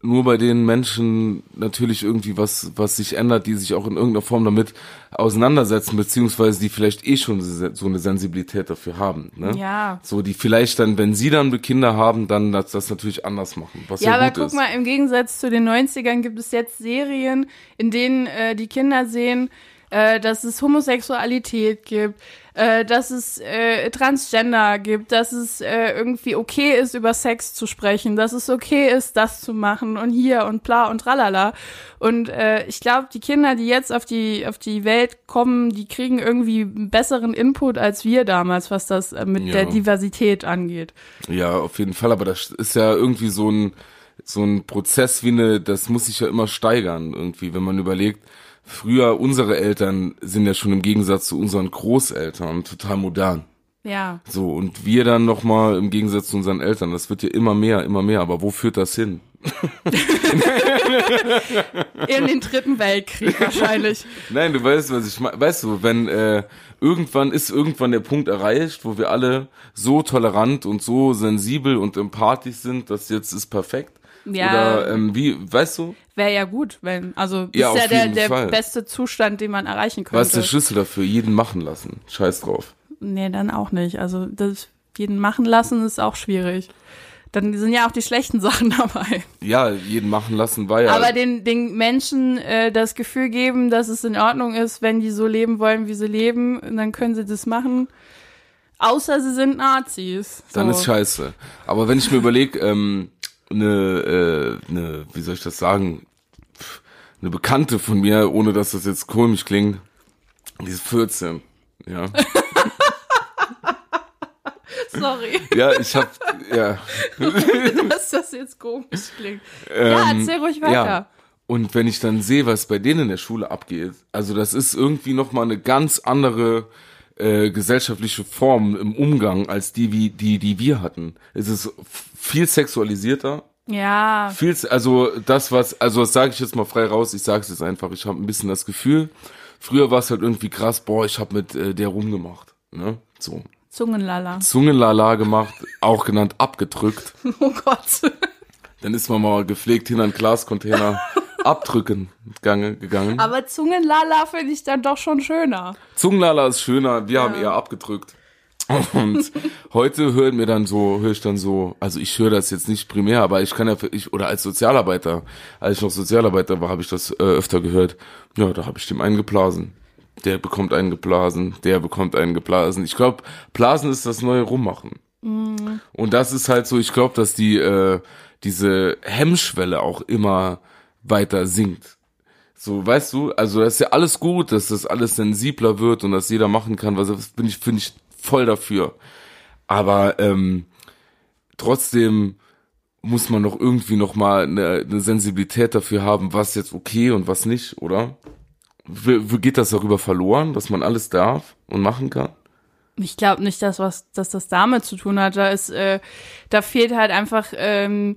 nur bei den Menschen natürlich irgendwie was, was sich ändert, die sich auch in irgendeiner Form damit auseinandersetzen, beziehungsweise die vielleicht eh schon so eine Sensibilität dafür haben. Ne? Ja. So, die vielleicht dann, wenn sie dann Kinder haben, dann das, das natürlich anders machen, was ja, Ja, aber guck ist. mal, im Gegensatz zu den 90ern gibt es jetzt Serien, in denen äh, die Kinder sehen, äh, dass es Homosexualität gibt, äh, dass es äh, Transgender gibt, dass es äh, irgendwie okay ist, über Sex zu sprechen, dass es okay ist, das zu machen und hier und bla und tralala. Und äh, ich glaube, die Kinder, die jetzt auf die auf die Welt kommen, die kriegen irgendwie einen besseren Input als wir damals, was das äh, mit Ja. der Diversität angeht. Ja, auf jeden Fall, aber das ist ja irgendwie so ein, so ein Prozess wie eine, das muss sich ja immer steigern irgendwie, wenn man überlegt, früher unsere Eltern sind ja schon im Gegensatz zu unseren Großeltern total modern. Ja. So, und wir dann nochmal im Gegensatz zu unseren Eltern, das wird ja immer mehr, immer mehr, aber wo führt das hin? *laughs* In den dritten Weltkrieg wahrscheinlich. *laughs* Nein, du weißt, was ich meine. Weißt du, wenn äh, irgendwann ist irgendwann der Punkt erreicht, wo wir alle so tolerant und so sensibel und empathisch sind, dass jetzt ist perfekt. Ja. Oder ähm, wie, weißt du, Wäre ja gut, wenn. Also Ja, ist ja der, der Fall. beste Zustand, den man erreichen was ist der könnte. Schlüssel dafür? Jeden machen lassen. Scheiß drauf. Nee, dann auch nicht. Also das jeden machen lassen ist auch schwierig. Dann sind ja auch die schlechten *laughs* Sachen dabei. Ja, jeden machen lassen war ja. Aber den, den Menschen äh, das Gefühl geben, dass es in Ordnung ist, wenn die so leben wollen, wie sie leben, dann können sie das machen. Außer sie sind Nazis. So. dann ist scheiße. Aber wenn ich mir überlege, ähm, eine, äh, eine, wie soll ich das sagen, eine Bekannte von mir, ohne dass das jetzt komisch klingt, die ist 14. Ja, *laughs* Sorry, ja, ich hab, ja, *laughs* dass das jetzt komisch klingt. ja, erzähl ruhig weiter. Ähm, Ja. Und wenn ich dann sehe, was bei denen in der Schule abgeht, also das ist irgendwie nochmal eine ganz andere äh, gesellschaftliche Form im Umgang als die, wie, die, die wir hatten. Es ist viel sexualisierter, Ja, viel, also das was, also das sage ich jetzt mal frei raus, ich sage es jetzt einfach, ich habe ein bisschen das Gefühl, früher war es halt irgendwie krass, boah, ich habe mit äh, der rumgemacht, ne, so. Zungenlala. Zungenlala gemacht, auch genannt abgedrückt. *laughs* Oh Gott. Dann ist man mal gepflegt hinter einen Glascontainer *laughs* abdrücken gegangen. gegangen. Aber Zungenlala finde ich dann doch schon schöner. Zungenlala ist schöner, wir haben eher abgedrückt. Und *laughs* heute hören mir dann so, höre ich dann so, also ich höre das jetzt nicht primär, aber ich kann ja, für- ich, oder als Sozialarbeiter, als ich noch Sozialarbeiter war, habe ich das äh, öfter gehört. Ja, da habe ich dem einen geblasen. Der bekommt einen geblasen, der bekommt einen geblasen. Ich glaube, Blasen ist das neue Rummachen. Und das ist halt so, ich glaube, dass die, äh, diese Hemmschwelle auch immer weiter sinkt. So, weißt du, also das ist ja alles gut, dass das alles sensibler wird und dass jeder machen kann, was bin ich, finde ich voll dafür. Aber ähm, trotzdem muss man doch irgendwie noch mal eine, eine Sensibilität dafür haben, was jetzt okay und was nicht, oder? Wie geht das darüber verloren, dass man alles darf und machen kann? Ich glaube nicht, dass was, dass das damit zu tun hat. Da ist, äh, da fehlt halt einfach ähm,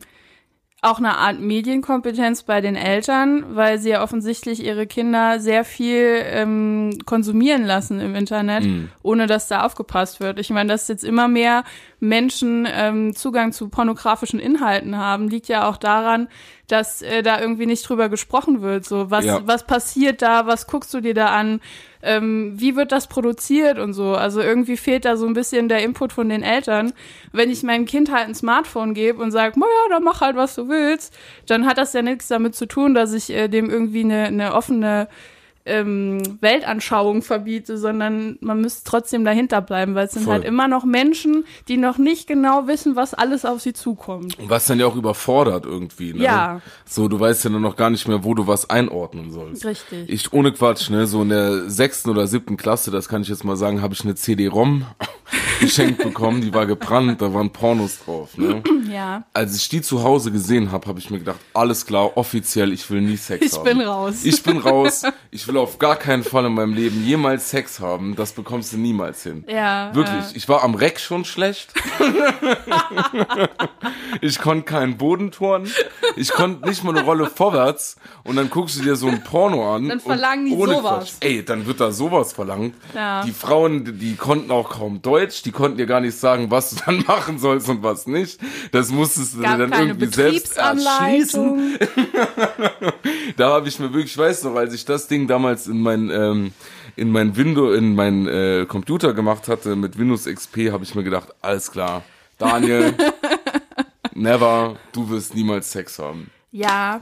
auch eine Art Medienkompetenz bei den Eltern, weil sie ja offensichtlich ihre Kinder sehr viel ähm, konsumieren lassen im Internet, ohne dass da aufgepasst wird. Ich meine, dass jetzt immer mehr Menschen ähm, Zugang zu pornografischen Inhalten haben, liegt ja auch daran, dass äh, da irgendwie nicht drüber gesprochen wird. So, was, Ja. was passiert da, was guckst du dir da an, ähm, wie wird das produziert und so. Also irgendwie fehlt da so ein bisschen der Input von den Eltern. Wenn ich meinem Kind halt ein Smartphone gebe und sage, naja, dann mach halt, was du willst, dann hat das ja nichts damit zu tun, dass ich äh, dem irgendwie eine, eine offene ähm, Weltanschauung verbiete, sondern man müsste trotzdem dahinter bleiben, weil es sind Voll. halt immer noch Menschen, die noch nicht genau wissen, was alles auf sie zukommt. Und was dann ja auch überfordert irgendwie, ne? Ja. So, du weißt ja dann noch gar nicht mehr, wo du was einordnen sollst. Richtig. Ich, ohne Quatsch, ne, so in der sechsten oder siebten Klasse, das kann ich jetzt mal sagen, habe ich eine CD-ROM *laughs* geschenkt bekommen, die war gebrannt, da waren Pornos drauf, ne? *clears throat* Ja. Als ich die zu Hause gesehen habe, habe ich mir gedacht, alles klar, offiziell, ich will nie Sex Ich haben. bin raus. Ich bin raus. *laughs* Ich will auf gar keinen Fall in meinem Leben jemals Sex haben. Das bekommst du niemals hin. Ja, Wirklich. ja. Ich war am Reck schon schlecht. *laughs* ich konnte keinen Boden turnen. Ich konnte nicht mal eine Rolle vorwärts. Und dann guckst du dir so ein Porno an. Dann verlangen die sowas. Quatsch, ey, dann wird da sowas verlangt. Ja. Die Frauen, die- konnten auch kaum Deutsch. Die konnten dir gar nicht sagen, was du dann *laughs* machen sollst und was nicht. Das musstest du Gab dann irgendwie selbst erschließen. Betriebsanleitung. *laughs* Da habe ich mir wirklich, ich weiß noch, als ich das Ding damals in mein ähm, in mein Window, in mein äh, Computer gemacht hatte mit Windows XP, habe ich mir gedacht, alles klar, Daniel, *laughs* never, du wirst niemals Sex haben. Ja,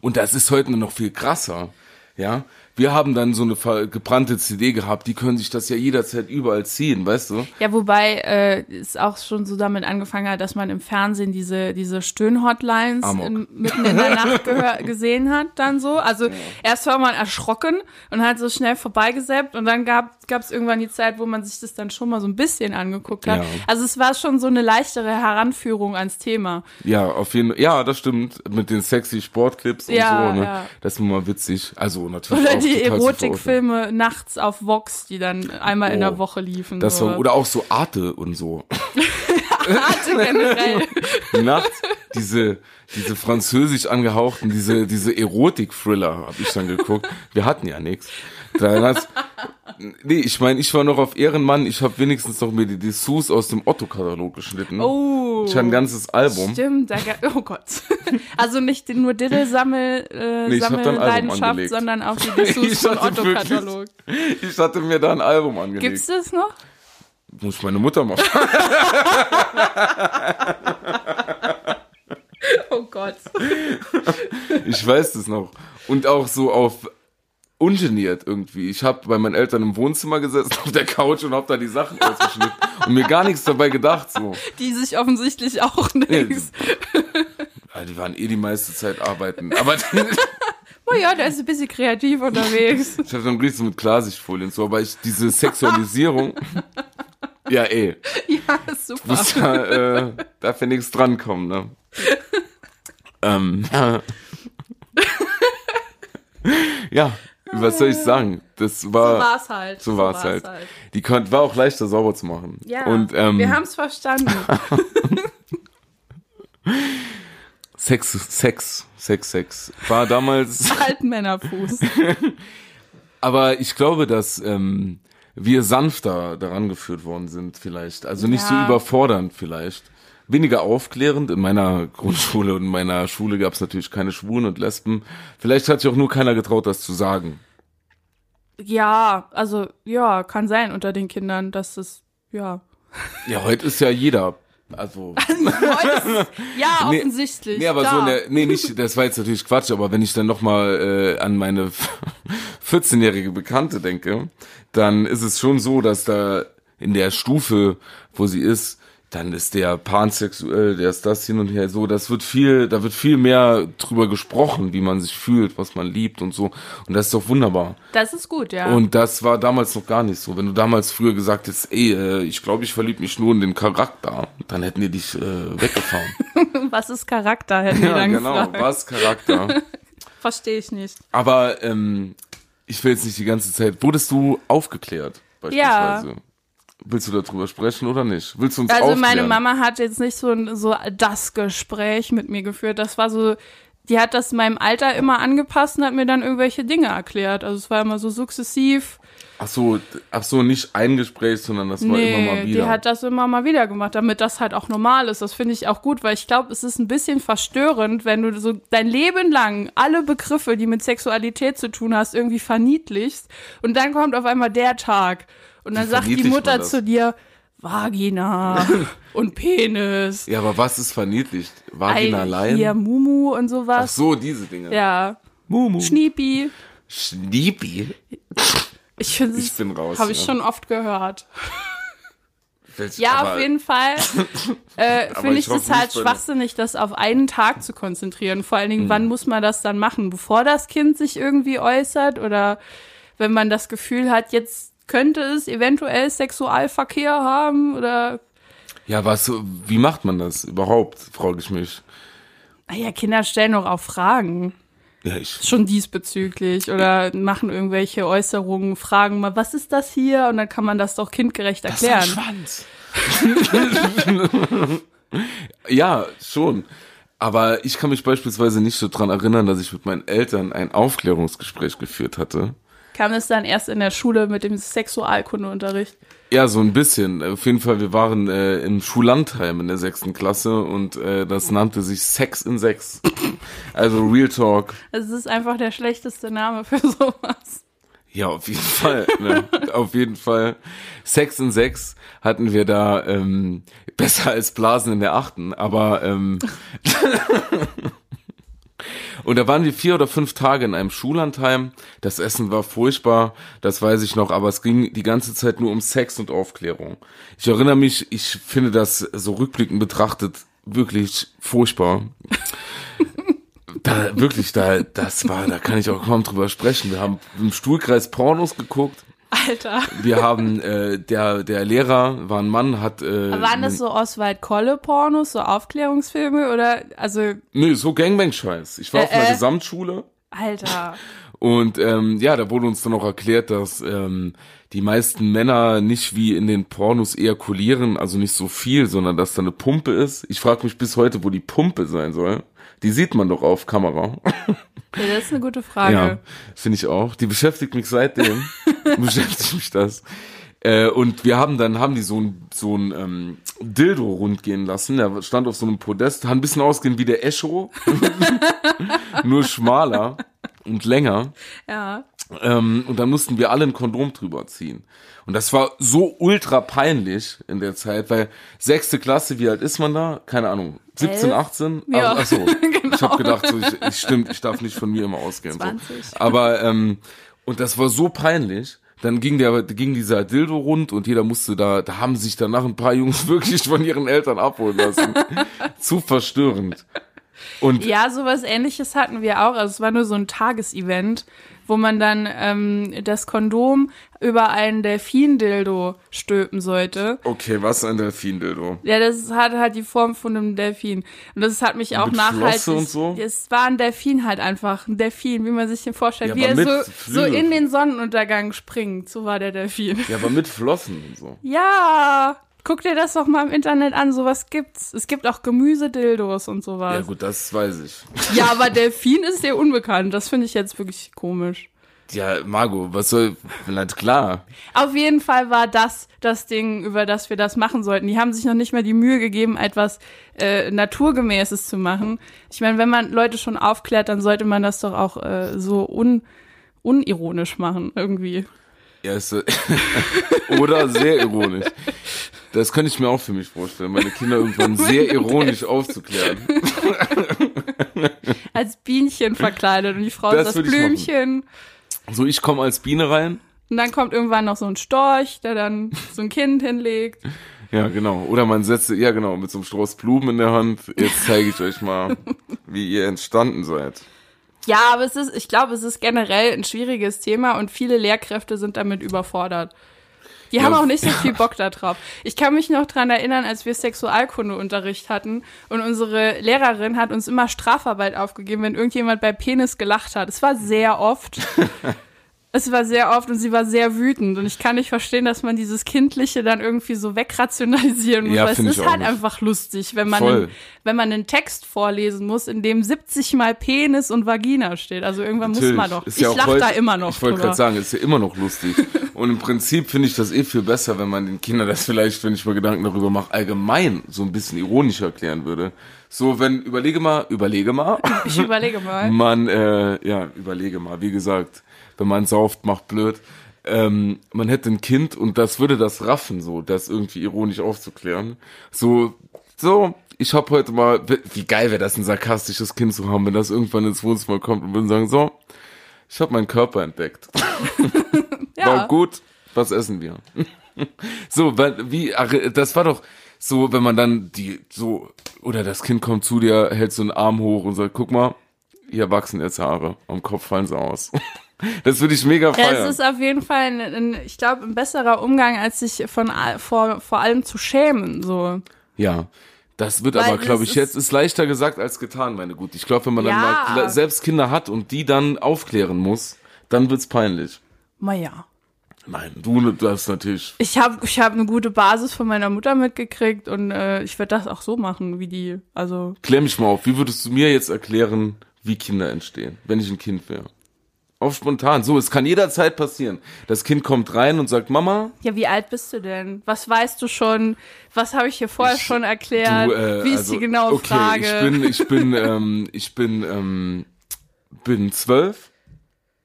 Und das ist heute noch viel krasser, ja. Wir haben dann so eine gebrannte CD gehabt, die können sich das ja jederzeit überall ziehen, weißt du? Ja, wobei äh, es auch schon so damit angefangen hat, dass man im Fernsehen diese, diese Stöhn-Hotlines in, mitten in der Nacht *laughs* gesehen hat, dann so. Also erst war man erschrocken und hat so schnell vorbeigesappt und dann gab es irgendwann die Zeit, wo man sich das dann schon mal so ein bisschen angeguckt hat. Ja. Also es war schon so eine leichtere Heranführung ans Thema. Ja, auf jeden Fall. Ja, das stimmt. Mit den sexy Sportclips und Ja, so, ne? ja. Das ist immer witzig. Also natürlich. Oder auch die total zu Erotikfilme nachts auf Vox, die dann einmal in Oh. der Woche liefen. Das so. war, oder auch so Arte und so. *laughs* Arte generell. Nachts diese, diese französisch angehauchten, diese, diese Erotik-Thriller habe ich dann geguckt. Wir hatten ja nichts. Nee, ich meine, ich war noch auf Ehrenmann. Ich habe wenigstens noch mir die Dessous aus dem Otto-Katalog geschnitten. Oh. Ich hatte ein ganzes Album. Stimmt, da, oh Gott. Also nicht nur Diddle-Sammel, äh, Nee, Sammelleidenschaft, sondern auch die Dessous *laughs* Ich wirklich- Otto-Katalog. Ich hatte mir da ein Album angelegt. Gibt's das noch? Muss ich meine Mutter machen. *laughs* Oh Gott. Ich weiß das noch. Und auch so auf ungeniert irgendwie. Ich habe bei meinen Eltern im Wohnzimmer gesessen *laughs* auf der Couch und habe da die Sachen ausgeschnitten und mir gar nichts dabei gedacht so. Die sich offensichtlich auch nichts. Ja, die waren eh die meiste Zeit arbeiten. Aber *laughs* Oh ja, der ist ein bisschen kreativ unterwegs. ich habe dann richtig so mit Klarsichtfolien so, aber ich diese Sexualisierung. Ja, eh. *laughs* Ja, super. Muss ja, äh, darf ja nichts drankommen, ne? ähm, *laughs* ja, was soll ich sagen? Das war. So war's halt. So war's halt. Die konnte, war auch leichter sauber zu machen. Ja, Und ähm, wir haben's verstanden. *laughs* Sex, Sex, Sex, Sex war damals. Altmännerfuß. aber ich glaube, dass ähm, wir sanfter daran geführt worden sind vielleicht. Also nicht so Ja. überfordernd vielleicht. Weniger aufklärend. In meiner Grundschule und in meiner Schule gab es natürlich keine Schwulen und Lesben. Vielleicht hat sich auch nur keiner getraut, das zu sagen. Ja, also ja, kann sein unter den Kindern, dass es ja. Ja, heute ist ja jeder. Also, *laughs* Ja, offensichtlich. nee, aber klar. so eine, nee, nicht, das war jetzt natürlich Quatsch, aber wenn ich dann nochmal äh, an meine *laughs* 14-jährige Bekannte denke, dann ist es schon so, dass da in der Stufe, wo sie ist, dann ist der pansexuell, der ist das hin und her so, das wird viel, da wird viel mehr drüber gesprochen, wie man sich fühlt, was man liebt und so. Und das ist doch wunderbar. Das ist gut, ja. Und das war damals noch gar nicht so. Wenn du damals früher gesagt hättest, ey, äh, ich glaube, ich verliebe mich nur in den Charakter, dann hätten die dich äh, weggefahren. *laughs* was ist Charakter, hätten die Ja, dann genau, gefragt. was Charakter. *laughs* Verstehe ich nicht. Aber ähm, ich will jetzt nicht die ganze Zeit. Wurdest du aufgeklärt, beispielsweise? Willst du darüber sprechen oder nicht? Willst du uns Also aufklären? meine Mama hat jetzt nicht so, ein- so das Gespräch mit mir geführt. Das war so, die hat das meinem Alter immer angepasst und hat mir dann irgendwelche Dinge erklärt. Also es war immer so sukzessiv. Ach so, ach so, nicht ein Gespräch, sondern das war immer mal Nee, wieder. die hat das immer mal wieder gemacht, damit das halt auch normal ist. Das finde ich auch gut, weil ich glaube, es ist ein bisschen verstörend, wenn du so dein Leben lang alle Begriffe, die mit Sexualität zu tun hast, irgendwie verniedlichst und dann kommt auf einmal der Tag und dann Wie sagt die Mutter zu dir Vagina *laughs* und Penis. ja, aber was ist verniedlicht? Vagina Ei, allein? Hier Mumu und Ach sowas. so, diese Dinge. Ja. Mumu. Schniepi. Schniepi. Ich finde Ich bin raus. Habe ich ja. schon oft gehört. Welch- Ja, aber- auf jeden Fall *laughs* äh, finde ich es halt schwachsinnig, das auf einen Tag zu konzentrieren. Vor allen Dingen, Hm. wann muss man das dann machen? Bevor das Kind sich irgendwie äußert oder wenn man das Gefühl hat, jetzt könnte es eventuell Sexualverkehr haben oder Ja, was, wie macht man das überhaupt, frage ich mich. naja, Kinder stellen doch auch Fragen. Ja, ich, Schon diesbezüglich oder machen irgendwelche Äußerungen, fragen mal, was ist das hier? Und dann kann man das doch kindgerecht erklären. Schwanz. *laughs* ja, schon. Aber ich kann mich beispielsweise nicht so dran erinnern, dass ich mit meinen Eltern ein Aufklärungsgespräch geführt hatte. Kam es dann erst in der Schule mit dem Sexualkundeunterricht? Ja, so ein bisschen. Auf jeden Fall, wir waren äh, im Schullandheim in der sechsten Klasse und äh, das nannte sich Sex in Sechs. *laughs* Also Real Talk. Das ist einfach der schlechteste Name für *laughs* sowas. Ja, auf jeden Fall. Ne? *laughs* auf jeden Fall. Sex in Sechs hatten wir da ähm, besser als Blasen in der achten, aber ähm, und da waren wir vier oder fünf Tage in einem Schullandheim. Das Essen war furchtbar, das weiß ich noch, aber es ging die ganze Zeit nur um Sex und Aufklärung. Ich erinnere mich, ich finde das so rückblickend betrachtet wirklich furchtbar. Da, wirklich, da, das war, da kann ich auch kaum drüber sprechen. Wir haben im Stuhlkreis Pornos geguckt. Alter. Wir haben, äh, der, der Lehrer war ein Mann, hat, äh, Waren das so Oswald-Kolle-Pornos, so Aufklärungsfilme oder, also, Nö, so Gangbang-Scheiß. Ich war auf Äh, einer äh. Gesamtschule Alter. und ähm, ja, da wurde uns dann auch erklärt, dass ähm, die meisten Männer nicht wie in den Pornos ejakulieren, also nicht so viel, sondern dass da eine Pumpe ist. Ich frage mich bis heute, wo die Pumpe sein soll. Die sieht man doch auf Kamera. *laughs* Ja, das ist eine gute Frage. Ja, finde ich auch. Die beschäftigt mich seitdem. *laughs* beschäftigt mich das. Äh, und wir haben dann, haben die so ein, so ein ähm, Dildo rund gehen lassen. Der stand auf so einem Podest, hat ein bisschen ausgehen wie der Echo. *laughs* Nur schmaler und länger. Ja. Ähm, und dann mussten wir alle ein Kondom drüber ziehen. Und das war so ultra peinlich in der Zeit, weil sechste Klasse, wie alt ist man da? Keine Ahnung. 17, Elf? 18? Ja, Ach, ach so. *laughs* genau. Ich habe gedacht, so, ich, ich stimmt, ich darf nicht von mir immer ausgehen. 20. So. Aber ähm, und das war so peinlich. Dann ging der, ging dieser Dildo rund und jeder musste da, da haben sich danach ein paar Jungs *laughs* wirklich von ihren Eltern abholen lassen. Zu verstörend. Und Ja, sowas ähnliches hatten wir auch. Also es war nur so ein Tagesevent, wo man dann ähm, das Kondom über einen Delfin-Dildo stülpen sollte. okay, was ein Delfin-Dildo. Ja, das hat halt die Form von einem Delfin. Und das hat mich auch Mit nachhaltig. Flosse und so? Es war ein Delfin halt einfach. Ein Delfin, wie man sich den vorstellt. Ja, wie er so, so in den Sonnenuntergang springt. So war der Delfin. Ja, aber mit Flossen und so. Ja, guck dir das doch mal im Internet an. Sowas gibt's. Es gibt auch Gemüsedildos und Ja sowas. gut, das weiß ich. Ja, aber Delfin ist dir unbekannt. Das finde ich jetzt wirklich komisch. Ja, Margot, was soll, na klar. Auf jeden Fall war das das Ding, über das wir das machen sollten. Die haben sich noch nicht mal die Mühe gegeben, etwas äh, Naturgemäßes zu machen. Ich meine, wenn man Leute schon aufklärt, dann sollte man das doch auch äh, so un unironisch machen, irgendwie. Ja, ist, *laughs* oder sehr ironisch. Das könnte ich mir auch für mich vorstellen, meine Kinder irgendwann *laughs* sehr ironisch aufzuklären. *laughs* Als Bienchen verkleidet und die Frau Das ist das. Blümchen. So, ich komme als Biene rein. Und dann kommt irgendwann noch so ein Storch, der dann so ein Kind hinlegt. Ja, genau. Oder man setzt, ja genau, mit so einem Strauß Blumen in der Hand. Jetzt zeige ich euch mal, *laughs* wie ihr entstanden seid. Ja, aber es ist, ich glaube, es ist generell ein schwieriges Thema und viele Lehrkräfte sind damit überfordert. Die Ja. haben auch nicht so viel *laughs* Bock da drauf. Ich kann mich noch dran erinnern, als wir Sexualkundeunterricht hatten und unsere Lehrerin hat uns immer Strafarbeit aufgegeben, wenn irgendjemand bei Penis gelacht hat. Es war sehr oft. *laughs* Es war sehr oft und sie war sehr wütend und ich kann nicht verstehen, dass man dieses Kindliche dann irgendwie so wegrationalisieren muss, Ja, weil es ist halt nicht. einfach lustig, wenn man, einen, wenn man einen Text vorlesen muss, in dem 70 mal Penis und Vagina steht. Also irgendwann muss man doch. Ist ich ja lach da immer noch Ich wollte gerade sagen, ist ja immer noch lustig. *laughs* Und im Prinzip finde ich das eh viel besser, wenn man den Kindern das vielleicht, wenn ich mir Gedanken darüber mache, allgemein so ein bisschen ironisch erklären würde. So, wenn, überlege mal, überlege mal, Ich überlege mal. *laughs* man, äh, ja, überlege mal, wie gesagt, wenn man sauft, macht blöd. Ähm, man hätte ein Kind und das würde das raffen, so, das irgendwie ironisch aufzuklären. So, so, ich habe heute mal, wie geil wäre das, ein sarkastisches Kind zu haben, wenn das irgendwann ins Wohnzimmer kommt und würde sagen, so, ich habe meinen Körper entdeckt. *laughs* Ja. War gut, was essen wir? *laughs* so, weil- wie, ach, das war doch so, wenn man dann die, so, oder das Kind kommt zu dir, hält so einen Arm hoch und sagt, guck mal, hier wachsen jetzt Haare, am Kopf fallen sie aus. *laughs* Das würde ich mega Ja, feiern. es ist auf jeden Fall, ein, ein, ich glaube, ein besserer Umgang, als sich von vor, vor allem zu schämen. So. ja. Das wird Weil aber, glaube ich, ist- jetzt ist leichter gesagt als getan, meine Gut. Ich glaube, wenn man Ja. dann mal selbst Kinder hat und die dann aufklären muss, dann wird's peinlich. Na ja. Nein, du das natürlich. Ich habe ich hab eine gute Basis von meiner Mutter mitgekriegt und äh, ich werde das auch so machen, wie die. Also Klär mich mal auf, wie würdest du mir jetzt erklären, wie Kinder entstehen, wenn ich ein Kind wäre? Auf spontan. So, es kann jederzeit passieren. Das Kind kommt rein und sagt, Mama, Ja, wie alt bist du denn? Was weißt du schon? Was habe ich hier vorher Ich- schon erklärt? du, äh, wie ist also, die genaue okay, Frage? ich bin, ich bin, *laughs* ähm, ich bin, ähm, bin zwölf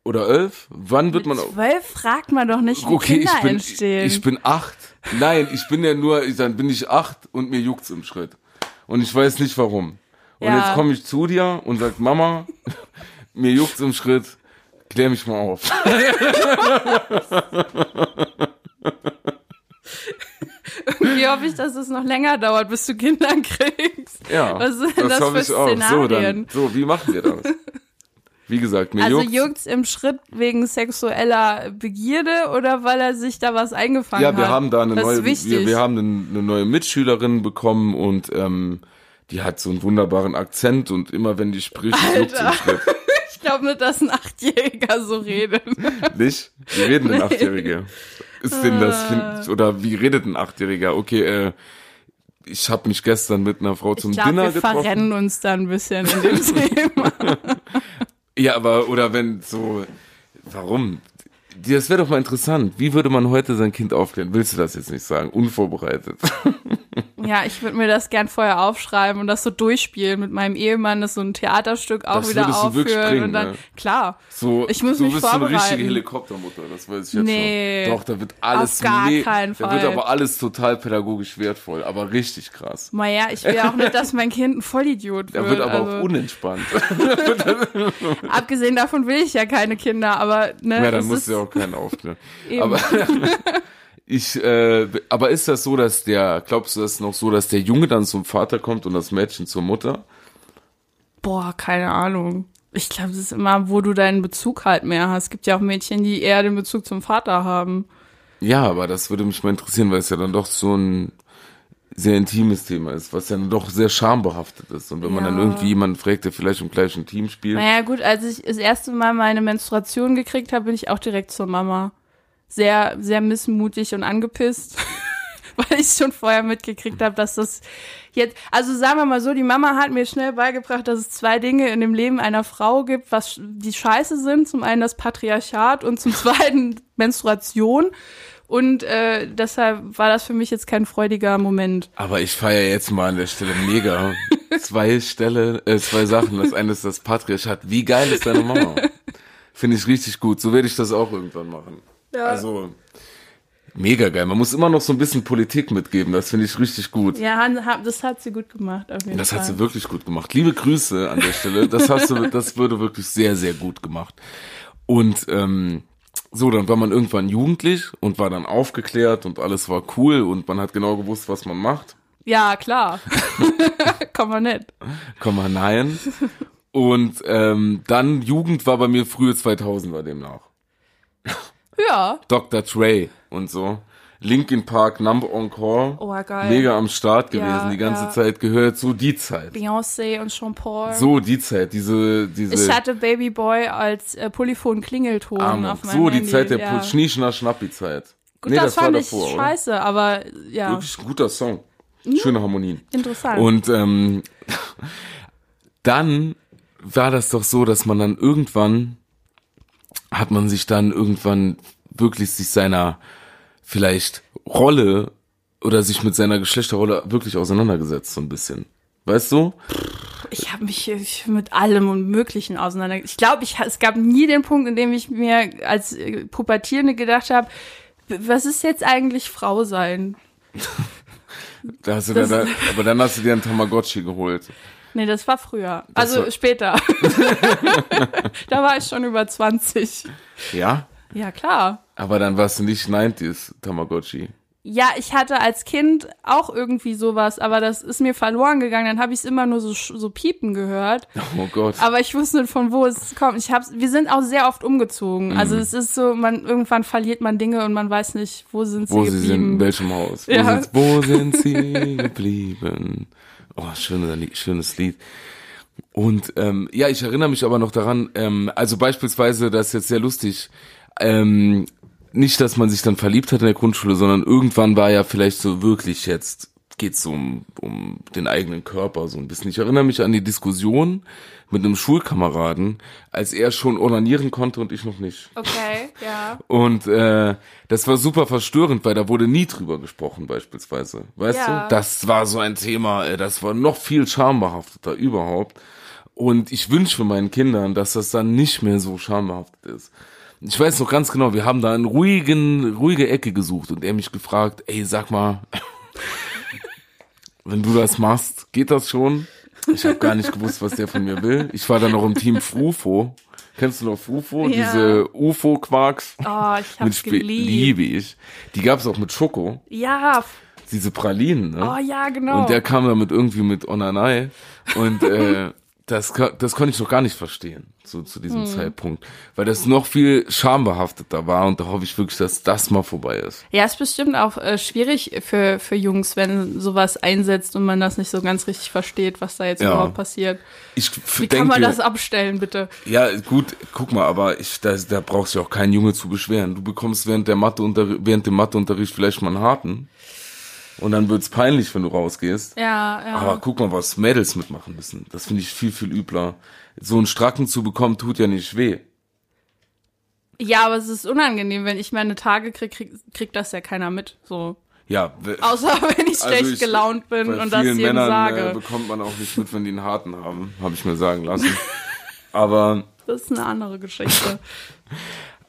oder elf. Wann wird man? Zwölf fragt man doch nicht, wie Okay, Kinder ich bin, entstehen. ich bin acht. Nein, ich bin ja nur, dann bin ich acht und mir juckt's im Schritt. Und ich weiß nicht warum. Und Ja. jetzt komme ich zu dir und sag, Mama, *laughs* mir juckt's im Schritt, klär mich mal auf. Wie hoffe ich, dass es noch länger dauert, bis du Kinder kriegst? Ja, Was sind das hoffe für ich auch. So, dann, so, wie machen wir das? Wie gesagt, mir Also juckt's. im Schritt wegen sexueller Begierde oder weil er sich da was eingefangen hat? Ja, wir haben da eine das neue, wir, wir haben eine, eine neue Mitschülerin bekommen und ähm, die hat so einen wunderbaren Akzent und immer wenn die spricht, juckt's im. Schritt. Ich glaube nicht, dass ein Achtjähriger so redet. *laughs* Nicht? Wie reden denn Nee. Achtjährige? Ist denn das, find, oder wie redet ein Achtjähriger? Okay, äh, ich habe mich gestern mit einer Frau zum Ich glaube, Dinner wir getroffen. verrennen uns da ein bisschen in dem *laughs* Thema. Ja, aber, oder wenn so, warum? Das wäre doch mal interessant. Wie würde man heute sein Kind aufklären? Willst du das jetzt nicht sagen? Unvorbereitet. *laughs* Ja, ich würde mir das gern vorher aufschreiben und das so durchspielen mit meinem Ehemann, das so ein Theaterstück auch Das wieder aufführen bringen, und dann, ne? klar. So, Ich muss du mich bist so eine richtige vorbereiten. Helikoptermutter, das weiß ich jetzt Nee, schon. Doch, da wird alles auf gar me- keinen Da wird Fall. aber alles total pädagogisch wertvoll, aber richtig krass. Naja, ich will auch nicht, dass mein Kind ein Vollidiot wird. Da wird aber also, auch unentspannt. *laughs* abgesehen davon will ich ja keine Kinder, aber ne, Ja, dann musst du ja auch keinen aufklären. *laughs* Aber *laughs* ich, äh, aber ist das so, dass der, glaubst du das noch so, dass der Junge dann zum Vater kommt und das Mädchen zur Mutter? Boah, keine Ahnung. Ich glaube, es ist immer, wo du deinen Bezug halt mehr hast. Es gibt ja auch Mädchen, die eher den Bezug zum Vater haben. Ja, aber das würde mich mal interessieren, weil es ja dann doch so ein sehr intimes Thema ist, was ja dann doch sehr schambehaftet ist. Und wenn man Ja. dann irgendwie jemanden fragt, der vielleicht im gleichen Team spielt, Naja, gut, als ich das erste Mal meine Menstruation gekriegt habe, bin ich auch direkt zur Mama. Sehr, sehr missmutig und angepisst, *laughs* weil ich schon vorher mitgekriegt habe, dass das Jetzt, also sagen wir mal so, die Mama hat mir schnell beigebracht, dass es zwei Dinge in dem Leben einer Frau gibt, was die scheiße sind. Zum einen das Patriarchat und zum *laughs* zweiten Menstruation. Und äh, deshalb war das für mich jetzt kein freudiger Moment. Aber ich feiere jetzt mal an der Stelle mega. *laughs* zwei Stelle, äh, zwei Sachen. Das eine ist das Patriarchat. Wie geil ist deine Mama? Finde ich richtig gut. So werde ich das auch irgendwann machen. Ja. Also mega geil. Man muss immer noch so ein bisschen Politik mitgeben. Das finde ich richtig gut. Ja, das hat sie gut gemacht, auf jeden Das Fall. hat sie wirklich gut gemacht. Liebe Grüße an der Stelle. Das hast du, das wurde wirklich sehr, sehr gut gemacht. Und ähm, so, dann war man irgendwann jugendlich und war dann aufgeklärt und alles war cool und man hat genau gewusst, was man macht. Ja, klar. *laughs* Komm mal nicht. Komm mal nein. Und ähm, dann Jugend war bei mir frühe 2000er demnach. Ja. Dr. Dre und so. Linkin Park, Number on Call. Oh, geil. Mega am Start gewesen. Ja, die ganze ja. Zeit gehört so die Zeit. Beyoncé und Sean Paul. So die Zeit. Diese, diese. Ich hatte Baby Boy als äh, Polyphon-Klingelton auf meinem So die Handy. Zeit der ja. ja. Schnieschner Schnappi-Zeit. Gut, das, fand ich scheiße, aber ja, Wirklich ein guter Song. Schöne Harmonien. interessant. Und ähm, *laughs* dann war das doch so, dass man dann irgendwann hat man sich dann irgendwann wirklich sich seiner vielleicht Rolle oder sich mit seiner Geschlechterrolle wirklich auseinandergesetzt so ein bisschen. Weißt du? ich habe mich ich, mit allem und Möglichen auseinander. Ich glaube, ich, es gab nie den Punkt, in dem ich mir als äh, Pubertierende gedacht habe, was ist jetzt eigentlich Frau sein? *laughs* Da hast du Das- dann, aber dann hast du dir einen Tamagotchi geholt. Nee, das war früher. Das also war- später. *laughs* da war ich schon über 20. Ja? Ja, klar. Aber dann warst du nicht 90s Tamagotchi. Ja, ich hatte als Kind auch irgendwie sowas, aber das ist mir verloren gegangen. Dann habe ich es immer nur so, so piepen gehört. Oh Gott. Aber ich wusste nicht, von wo es kommt. Ich hab's, wir sind auch sehr oft umgezogen. Also Mhm. es ist so, man irgendwann verliert man Dinge und man weiß nicht, wo sind sie wo sie sind, geblieben. in welchem Haus. Wo, Ja. sind, wo sind sie geblieben? *laughs* Oh, schönes, Lied- schönes Lied. Und ähm, ja, ich erinnere mich aber noch daran, ähm, also beispielsweise, das ist jetzt sehr lustig, ähm, nicht, dass man sich dann verliebt hat in der Grundschule, sondern irgendwann war ja vielleicht so wirklich jetzt geht's um, um den eigenen Körper so ein bisschen. Ich erinnere mich an die Diskussion mit einem Schulkameraden, als er schon onanieren konnte und ich noch nicht. Okay, ja. Und äh, das war super verstörend, weil da wurde nie drüber gesprochen beispielsweise. Weißt Ja. du? Das war so ein Thema, äh, das war noch viel schambehafteter überhaupt. Und ich wünsche für meinen Kindern, dass das dann nicht mehr so schambehaftet ist. Ich weiß noch ganz genau, wir haben da eine ruhigen, ruhige Ecke gesucht und er mich gefragt, ey, sag mal, *laughs* wenn du das machst, geht das schon? Ich habe gar nicht gewusst, was der von mir will. Ich war dann noch im Team Frufo. Kennst du noch Frufo? Ja. Diese UFO-Quarks? Oh, ich Mit hab's Spe geliebt. liebe ich. Die gab's auch mit Schoko, Ja, diese Pralinen, ne? oh ja, genau. Und der kam damit irgendwie mit Onanai. Und äh, *laughs* das, das konnte ich noch gar nicht verstehen, so zu Hm. diesem Zeitpunkt. Weil das noch viel schambehafteter war und da hoffe ich wirklich, dass das mal vorbei ist. ja, ist bestimmt auch äh, schwierig für, für Jungs, wenn sowas einsetzt und man das nicht so ganz richtig versteht, was da jetzt Ja. überhaupt passiert. Ich Wie denke, kann man das abstellen, bitte? Ja, gut, guck mal, aber ich, da, da brauchst du auch keinen Junge zu beschweren. Du bekommst während der Mathe während dem Matheunterricht vielleicht mal einen harten. Und dann wird's peinlich, wenn du rausgehst. Ja, ja. Aber guck mal, was Mädels mitmachen müssen. Das finde ich viel, viel übler. So einen Stracken zu bekommen, tut ja nicht weh. ja, aber es ist unangenehm, wenn ich meine Tage krieg, krieg, kriegt das ja keiner mit. So. Ja, Außer *laughs* wenn ich also schlecht ich- gelaunt bin und das jedem Männern sage. Äh, bekommt man auch nicht mit, wenn die einen harten haben, habe ich mir sagen lassen. *laughs* Aber das ist eine andere Geschichte. *laughs*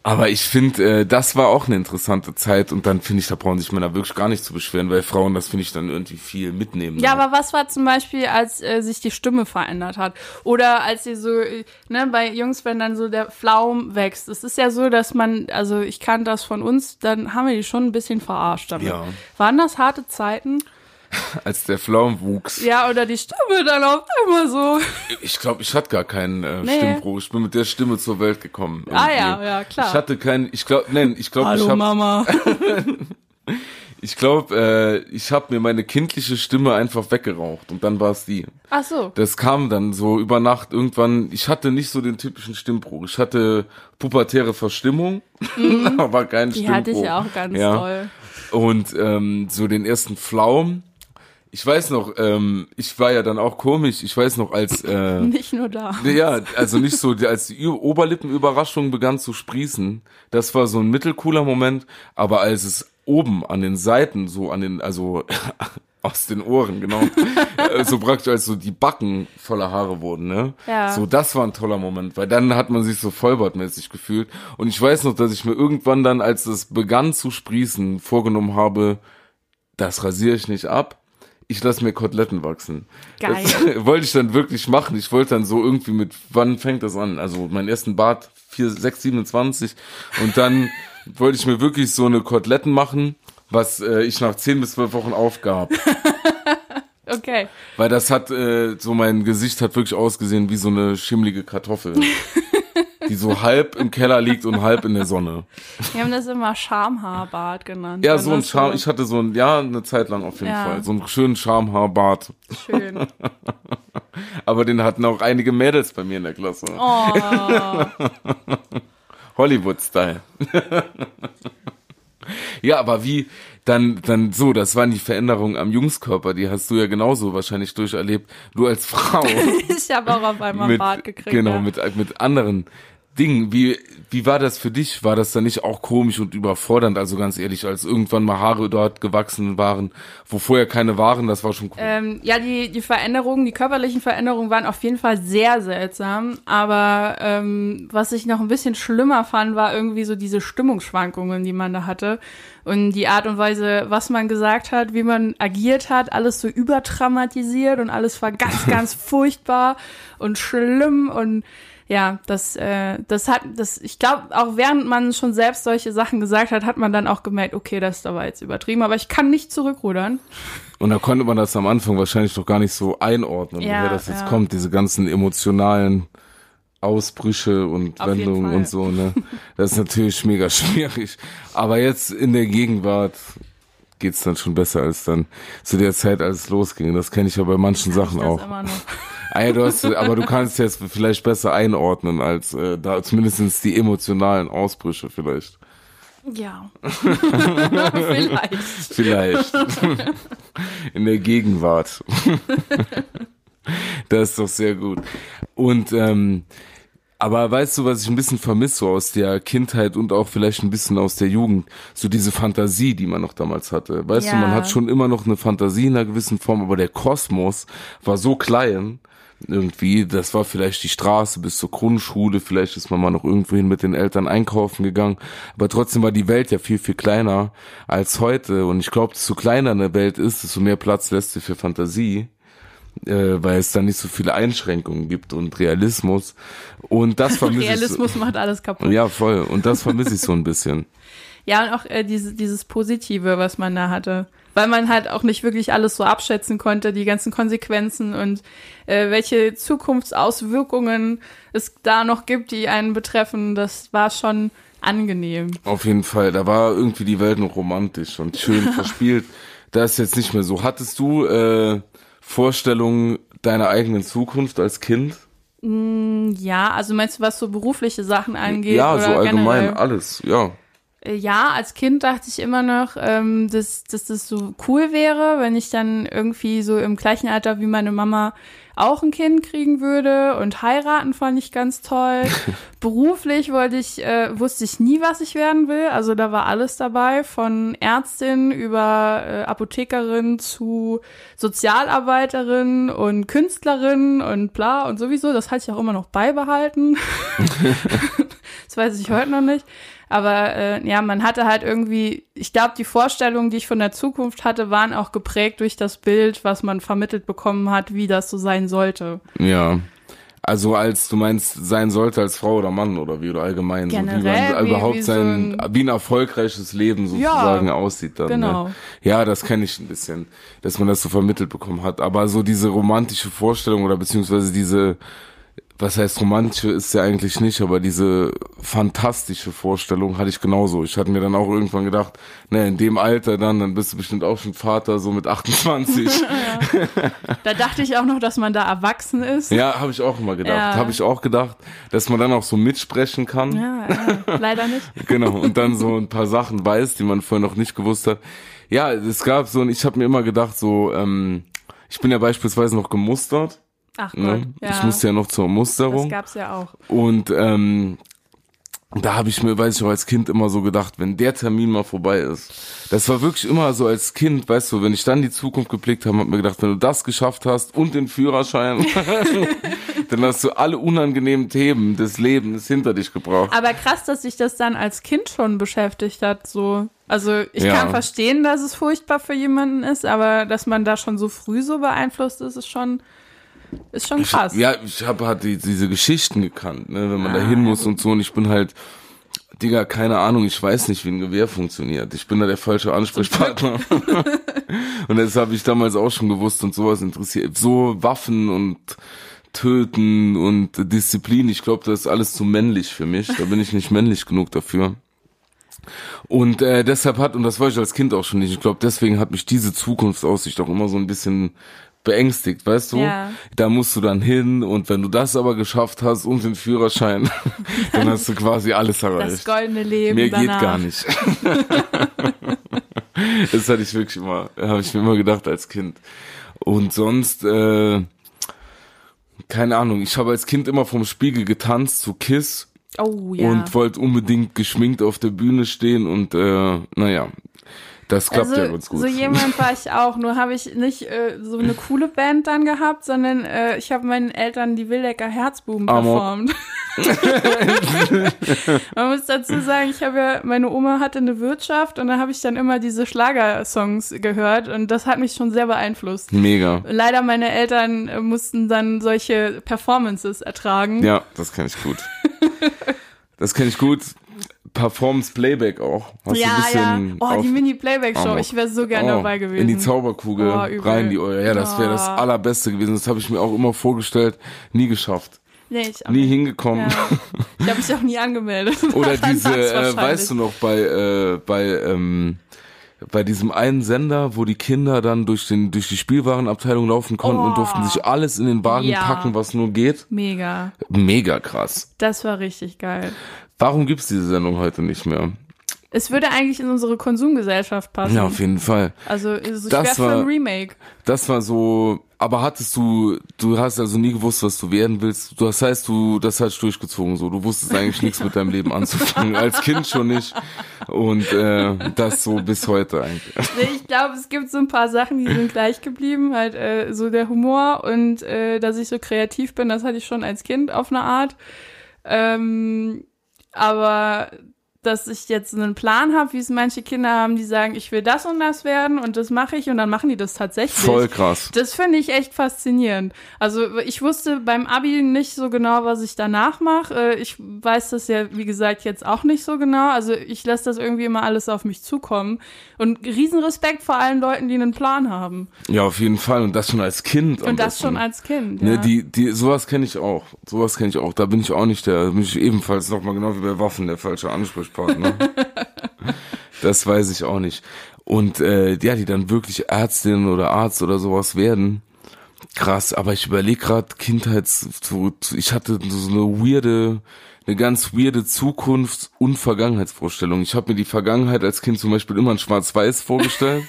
Aber ich finde, äh, das war auch eine interessante Zeit und dann finde ich, da brauchen sich Männer wirklich gar nicht zu beschweren, weil Frauen, das finde ich dann irgendwie viel mitnehmen. Ja, aber was war zum Beispiel, als äh, sich die Stimme verändert hat? Oder als sie so, äh, ne, bei Jungs, wenn dann so der Flaum wächst. Es ist ja so, dass man, also ich kann das von uns, dann haben wir die schon ein bisschen verarscht damit. Ja. Waren das harte Zeiten? *laughs* als der Pflaum wuchs. Ja, oder die Stimme dann auf einmal so. Ich glaube, ich hatte gar keinen äh, Nee. Stimmbruch. Ich bin mit der Stimme zur Welt gekommen. Ah irgendwie. ja, ja, klar. Ich hatte keinen, ich glaube, nein, ich glaube, ich Hallo habe Mama. *laughs* ich glaube, äh, ich habe mir meine kindliche Stimme einfach weggeraucht und dann war es die. Ach so. Das kam dann so über Nacht irgendwann. Ich hatte nicht so den typischen Stimmbruch. Ich hatte pubertäre Verstimmung, *laughs* aber keinen Mhm. Die Stimmbruch. hatte ich auch ganz Ja. doll. Und ähm, so den ersten Flaum. Ich weiß noch, ähm, ich war ja dann auch komisch. Ich weiß noch, als äh, *laughs* Nicht nur da. ja, also nicht so, als die Oberlippenüberraschung begann zu sprießen, das war so ein mittelcooler Moment. Aber als es oben an den Seiten, so an den, also *laughs* aus den Ohren, genau, äh, so praktisch als so die Backen voller Haare wurden, ne? Ja. So, das war ein toller Moment, weil dann hat man sich so vollbartmäßig gefühlt. Und ich weiß noch, dass ich mir irgendwann dann, als es begann zu sprießen, vorgenommen habe, das rasiere ich nicht ab. Ich lasse mir Koteletten wachsen. Geil. Das *laughs* wollte ich dann wirklich machen. Ich wollte dann so irgendwie mit, wann fängt das an? Also meinen ersten Bart 4, 6, 27 und dann *laughs* wollte ich mir wirklich so eine Koteletten machen, was äh, ich nach 10 bis 12 Wochen aufgab. *laughs* Okay. Weil das hat, äh, so mein Gesicht hat wirklich ausgesehen wie so eine schimmlige Kartoffel. Die so halb im Keller liegt und halb in der Sonne. Wir haben das immer Schamhaarbart genannt. Ja, so ein das Charme, ich hatte so ein, ja, eine Zeit lang auf jeden Ja. Fall. So einen schönen Schamhaarbart. Schön. *laughs* Aber den hatten auch einige Mädels bei mir in der Klasse. Oh, *laughs* Hollywood-Style. *laughs* ja, aber wie, dann, dann so, das waren die Veränderungen am Jungskörper, die hast du ja genauso wahrscheinlich durcherlebt. Du als Frau. ich habe auch auf einmal einen Bart gekriegt. Genau, ja. mit, mit anderen Dingen. Wie, wie war das für dich? War das dann nicht auch komisch und überfordernd? Also ganz ehrlich, als irgendwann mal Haare dort gewachsen waren, wo vorher keine waren, das war schon cool. Ähm, ja, die, die Veränderungen, die körperlichen Veränderungen waren auf jeden Fall sehr seltsam. Aber ähm, was ich noch ein bisschen schlimmer fand, war irgendwie so diese Stimmungsschwankungen, die man da hatte. Und die Art und Weise, was man gesagt hat, wie man agiert hat, alles so übertraumatisiert und alles war ganz, *laughs* ganz furchtbar und schlimm und ja, das, äh, das hat, das, ich glaube, auch während man schon selbst solche Sachen gesagt hat, hat man dann auch gemerkt, okay, das ist aber jetzt übertrieben, aber ich kann nicht zurückrudern. Und da konnte man das am Anfang wahrscheinlich doch gar nicht so einordnen, Ja, woher das jetzt ja. kommt, diese ganzen emotionalen Ausbrüche und Auf Wendungen und so, ne? *laughs* Das ist natürlich mega schwierig. Aber jetzt in der Gegenwart geht's dann schon besser als dann zu der Zeit, als es losging. Das kenne ich ja bei manchen Sachen auch. Noch. Ah du hast, aber du kannst jetzt vielleicht besser einordnen als äh, da zumindest die emotionalen Ausbrüche vielleicht. Ja. *laughs* Vielleicht. Vielleicht. In der Gegenwart. das ist doch sehr gut. Und ähm, aber weißt du, was ich ein bisschen vermisse aus der Kindheit und auch vielleicht ein bisschen aus der Jugend? So diese Fantasie, die man noch damals hatte. Weißt du, Ja. man hat schon immer noch eine Fantasie in einer gewissen Form, aber der Kosmos war so klein, irgendwie, das war vielleicht die Straße bis zur Grundschule, vielleicht ist man mal noch irgendwohin mit den Eltern einkaufen gegangen, aber trotzdem war die Welt ja viel, viel kleiner als heute und ich glaube, desto kleiner eine Welt ist, desto mehr Platz lässt sie für Fantasie, äh, weil es da nicht so viele Einschränkungen gibt und Realismus und das *laughs* vermisse ich Realismus macht alles kaputt. ja voll und das vermisse ich so ein bisschen. *laughs* Ja, und auch äh, diese, dieses Positive, was man da hatte. Weil man halt auch nicht wirklich alles so abschätzen konnte, die ganzen Konsequenzen und äh, welche Zukunftsauswirkungen es da noch gibt, die einen betreffen. Das war schon angenehm. Auf jeden Fall, da war irgendwie die Welt noch romantisch und schön *laughs* verspielt. Das ist jetzt nicht mehr so. Hattest du äh, Vorstellungen deiner eigenen Zukunft als Kind? Ja, also meinst du, was so berufliche Sachen angeht? ja, so allgemein, generell? alles, ja. Äh, Ja, als Kind dachte ich immer noch, ähm, dass, dass das so cool wäre, wenn ich dann irgendwie so im gleichen Alter wie meine Mama auch ein Kind kriegen würde und heiraten fand ich ganz toll. *laughs* Beruflich wollte ich, äh, wusste ich nie, was ich werden will. Also da war alles dabei, von Ärztin über äh, Apothekerin zu Sozialarbeiterin und Künstlerin und bla und sowieso. Das hatte ich auch immer noch beibehalten. *laughs* *laughs* das weiß ich heute noch nicht. Aber äh, ja, man hatte halt irgendwie, ich glaube, die Vorstellungen, die ich von der Zukunft hatte, waren auch geprägt durch das Bild, was man vermittelt bekommen hat, wie das so sein sollte. Ja. Also als du meinst, sein sollte als Frau oder Mann oder wie oder allgemein, so, wie Generell, man wie- überhaupt wie so sein, ein- wie ein erfolgreiches Leben sozusagen Ja, aussieht dann. genau. Ne? Ja, das kenne ich ein bisschen, dass man das so vermittelt bekommen hat. Aber so diese romantische Vorstellung oder beziehungsweise diese, was heißt romantische ist ja eigentlich nicht, aber diese fantastische Vorstellung hatte ich genauso. Ich hatte mir dann auch irgendwann gedacht, ne, in dem Alter dann, dann bist du bestimmt auch schon Vater, so mit 28. *laughs* Da dachte ich auch noch, dass man da erwachsen ist. ja, habe ich auch immer gedacht. Ja. Habe ich auch gedacht, dass man dann auch so mitsprechen kann. Ja, ja, leider nicht. *laughs* Genau, und dann so ein paar Sachen weiß, die man vorher noch nicht gewusst hat. Ja, es gab so, und ich habe mir immer gedacht, so, ähm, ich bin ja beispielsweise noch gemustert. Ach Gott, Ne? ja. Ich musste ja noch zur das Musterung. gab's ja auch. Und ähm, da habe ich mir, weiß ich auch als Kind immer so gedacht, wenn der Termin mal vorbei ist. Das war wirklich immer so als Kind, weißt du, wenn ich dann die Zukunft geblickt habe, hab mir gedacht, wenn du das geschafft hast und den Führerschein, *laughs* dann hast du alle unangenehmen Themen des Lebens hinter dich gebracht. Aber krass, dass sich das dann als Kind schon beschäftigt hat, so. Also ich Ja. kann verstehen, dass es furchtbar für jemanden ist, aber dass man da schon so früh so beeinflusst ist, ist schon, ist schon krass. Ja, ich habe halt die, diese Geschichten gekannt, ne, wenn man da hin muss und so. Und ich bin halt, Digga, keine Ahnung, ich weiß nicht, wie ein Gewehr funktioniert. Ich bin da der falsche Ansprechpartner. *laughs* und das habe ich damals auch schon gewusst und sowas interessiert. So Waffen und Töten und Disziplin, ich glaube, das ist alles zu männlich für mich. Da bin ich nicht *laughs* männlich genug dafür. Und äh, deshalb hat, und das war ich als Kind auch schon nicht, ich glaube, deswegen hat mich diese Zukunftsaussicht auch immer so ein bisschen beängstigt, weißt du? Ja. Da musst du dann hin und wenn du das aber geschafft hast und den Führerschein, *laughs* dann hast du quasi alles das erreicht. goldene Leben Mehr danach. geht gar nicht. *laughs* das hatte ich wirklich immer, habe ich mir immer gedacht als Kind. Und sonst, äh, keine Ahnung, ich habe als Kind immer vom Spiegel getanzt zu Kiss Oh ja. und wollte unbedingt geschminkt auf der Bühne stehen und äh, naja, das klappt also, ja ganz gut. So jemand war ich auch, nur habe ich nicht äh, so eine coole Band dann gehabt, sondern äh, ich habe meinen Eltern die Wildecker Herzbuben Amok. performt. *laughs* Man muss dazu sagen, ich habe ja, meine Oma hatte eine Wirtschaft und da habe ich dann immer diese Schlagersongs gehört und das hat mich schon sehr beeinflusst. Mega. Leider meine Eltern äh, mussten dann solche Performances ertragen. Ja, das kenne ich gut. *laughs* Das kenne ich gut. Performance Playback auch. Hast ja, ein ja. Oh, die Mini-Playback-Show. Ich wäre so gerne Oh, dabei gewesen. In die Zauberkugel Oh, rein die Eure. Ja, das wäre das Oh. allerbeste gewesen. Das habe ich mir auch immer vorgestellt. Nie geschafft. nee, ich auch Nie nicht. hingekommen. Ja. Ich habe mich auch nie angemeldet. *laughs* Oder *laughs* diese, äh, weißt du noch, bei, äh, bei, ähm, bei diesem einen Sender, wo die Kinder dann durch, den, durch die Spielwarenabteilung laufen konnten Oh. und durften sich alles in den Wagen Ja. packen, was nur geht. Mega. Mega krass. Das war richtig geil. Warum gibt's diese Sendung heute nicht mehr? Es würde eigentlich in unsere Konsumgesellschaft passen. Ja, auf jeden Fall. Also, ich Das wäre für war- ein Remake. Das war so, aber hattest du, du hast also nie gewusst, was du werden willst. Das heißt, du, das hast du durchgezogen so. Du wusstest eigentlich nichts mit deinem Leben anzufangen. Als Kind schon nicht. Und äh, das so bis heute eigentlich. *laughs* Nee, ich glaube, es gibt so ein paar Sachen, die sind gleich geblieben. Halt äh, so der Humor und äh, dass ich so kreativ bin, das hatte ich schon als Kind auf eine Art. Ähm, aber dass ich jetzt einen Plan habe, wie es manche Kinder haben, die sagen, ich will das und das werden und das mache ich und dann machen die das tatsächlich. Voll krass. Das finde ich echt faszinierend. Also ich wusste beim Abi nicht so genau, was ich danach mache. Äh, Ich weiß das ja, wie gesagt, jetzt auch nicht so genau. Also ich lasse das irgendwie immer alles auf mich zukommen. Und Riesenrespekt vor allen Leuten, die einen Plan haben. Ja, auf jeden Fall. Und das schon als Kind. Und das schon als Kind. Ne, Ja. die, die, sowas kenne ich auch. Sowas kenne ich auch. Da bin ich auch nicht der, da bin ich ebenfalls nochmal genau wie bei Waffen der falsche Ansprechpartner. Das weiß ich auch nicht. Und äh, ja, die dann wirklich Ärztin oder Arzt oder sowas werden. Krass, aber ich überlege gerade Kindheits, ich hatte so eine weirde, eine ganz weirde Zukunfts- und Vergangenheitsvorstellung. Ich habe mir die Vergangenheit als Kind zum Beispiel immer in Schwarz-Weiß vorgestellt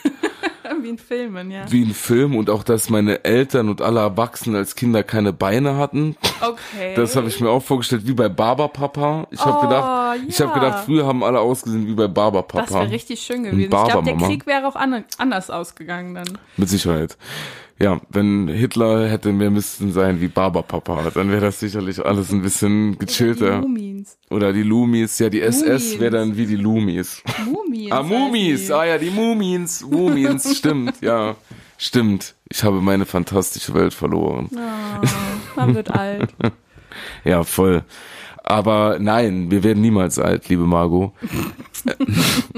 wie in Filmen, ja. wie ein Film und auch, dass meine Eltern und alle Erwachsenen als Kinder keine Beine hatten. Okay. Das habe ich mir auch vorgestellt, wie bei Barberpapa. Ich habe Oh, gedacht, ich habe ja. gedacht, früher haben alle ausgesehen wie bei Barberpapa. das wäre richtig schön gewesen. Ich glaube, der. Krieg wäre auch an, anders ausgegangen dann. Mit Sicherheit. Ja, wenn Hitler hätte, wir müssten sein wie Barberpapa, dann wäre das sicherlich alles ein bisschen Die gechillter. Mumins. Oder die Lumis, ja, die SS wäre dann wie die Lumis. Mumins. Ah, Mumis, die. ah ja, die Mumins, Mumins, *laughs* stimmt, ja, stimmt. Ich habe meine fantastische Welt verloren. Oh, man wird alt. *laughs* Ja, voll. Aber nein, wir werden niemals alt, liebe Margot.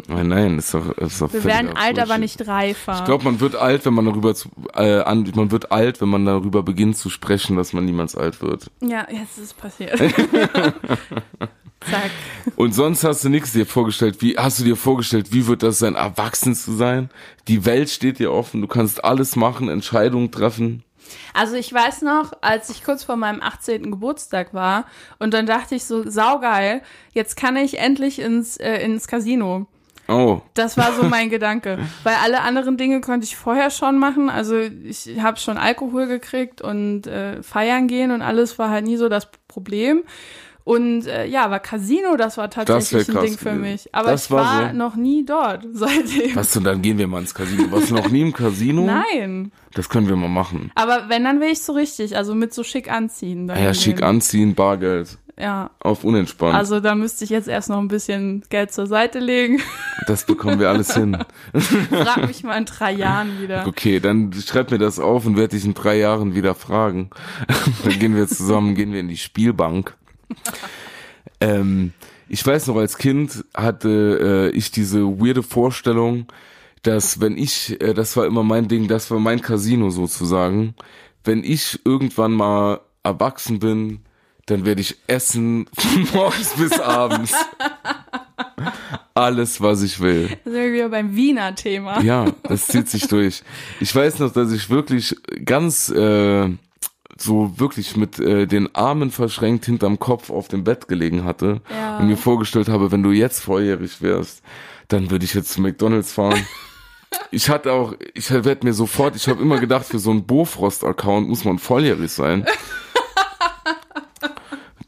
nein, *laughs* nein, ist doch, ist doch Wir werden alt, aber nicht reifer. Ich glaube, man wird alt, wenn man darüber zu, äh, an, man wird alt, wenn man darüber beginnt zu sprechen, dass man niemals alt wird. ja, jetzt ist es passiert. *laughs* Zack. Und sonst hast du nichts dir vorgestellt. Wie hast du dir vorgestellt, wie wird das sein, erwachsen zu sein? Die Welt steht dir offen, du kannst alles machen, Entscheidungen treffen. Also ich weiß noch, als ich kurz vor meinem 18. Geburtstag war und dann dachte ich so, saugeil, jetzt kann ich endlich ins, äh, ins Casino. Oh, Das war so mein *laughs* Gedanke. Weil alle anderen Dinge konnte ich vorher schon machen. Also ich habe schon Alkohol gekriegt und äh, feiern gehen und alles war halt nie so das Problem. Und äh, ja, aber Casino, das war tatsächlich wär ein Ding für gewesen. mich. Aber Das ich war war so. noch nie dort *laughs* seitdem. was und dann gehen wir mal ins Casino. Warst du noch nie im Casino? Nein. Das können wir mal machen. Aber wenn, dann will ich so richtig, also mit so schick anziehen. Ah Ja, schick anziehen, Bargeld. Ja, Auf unentspannt. also da müsste ich jetzt erst noch ein bisschen Geld zur Seite legen. *laughs* das bekommen wir alles hin. *laughs* Frag mich mal in drei Jahren wieder. Okay, dann schreib mir das auf und werde dich in drei Jahren wieder fragen. dann gehen wir zusammen, gehen wir in die Spielbank. *laughs* ähm, ich weiß noch, als Kind hatte äh, ich diese weirde Vorstellung, dass wenn ich, äh, das war immer mein Ding, das war mein Casino sozusagen, wenn ich irgendwann mal erwachsen bin, dann werde ich essen von *laughs* morgens bis abends. *laughs* Alles, was ich will. Da sind wir wieder beim Wiener Thema. Ja, das zieht sich durch. Ich weiß noch, dass ich wirklich ganz äh, so wirklich mit äh, den Armen verschränkt hinterm Kopf auf dem Bett gelegen hatte Ja. und mir vorgestellt habe, wenn du jetzt volljährig wärst, dann würde ich jetzt zu McDonald's fahren. *laughs* Ich hatte auch, ich werde mir sofort, ich habe immer gedacht, für so einen Bofrost-Account muss man volljährig sein. *laughs*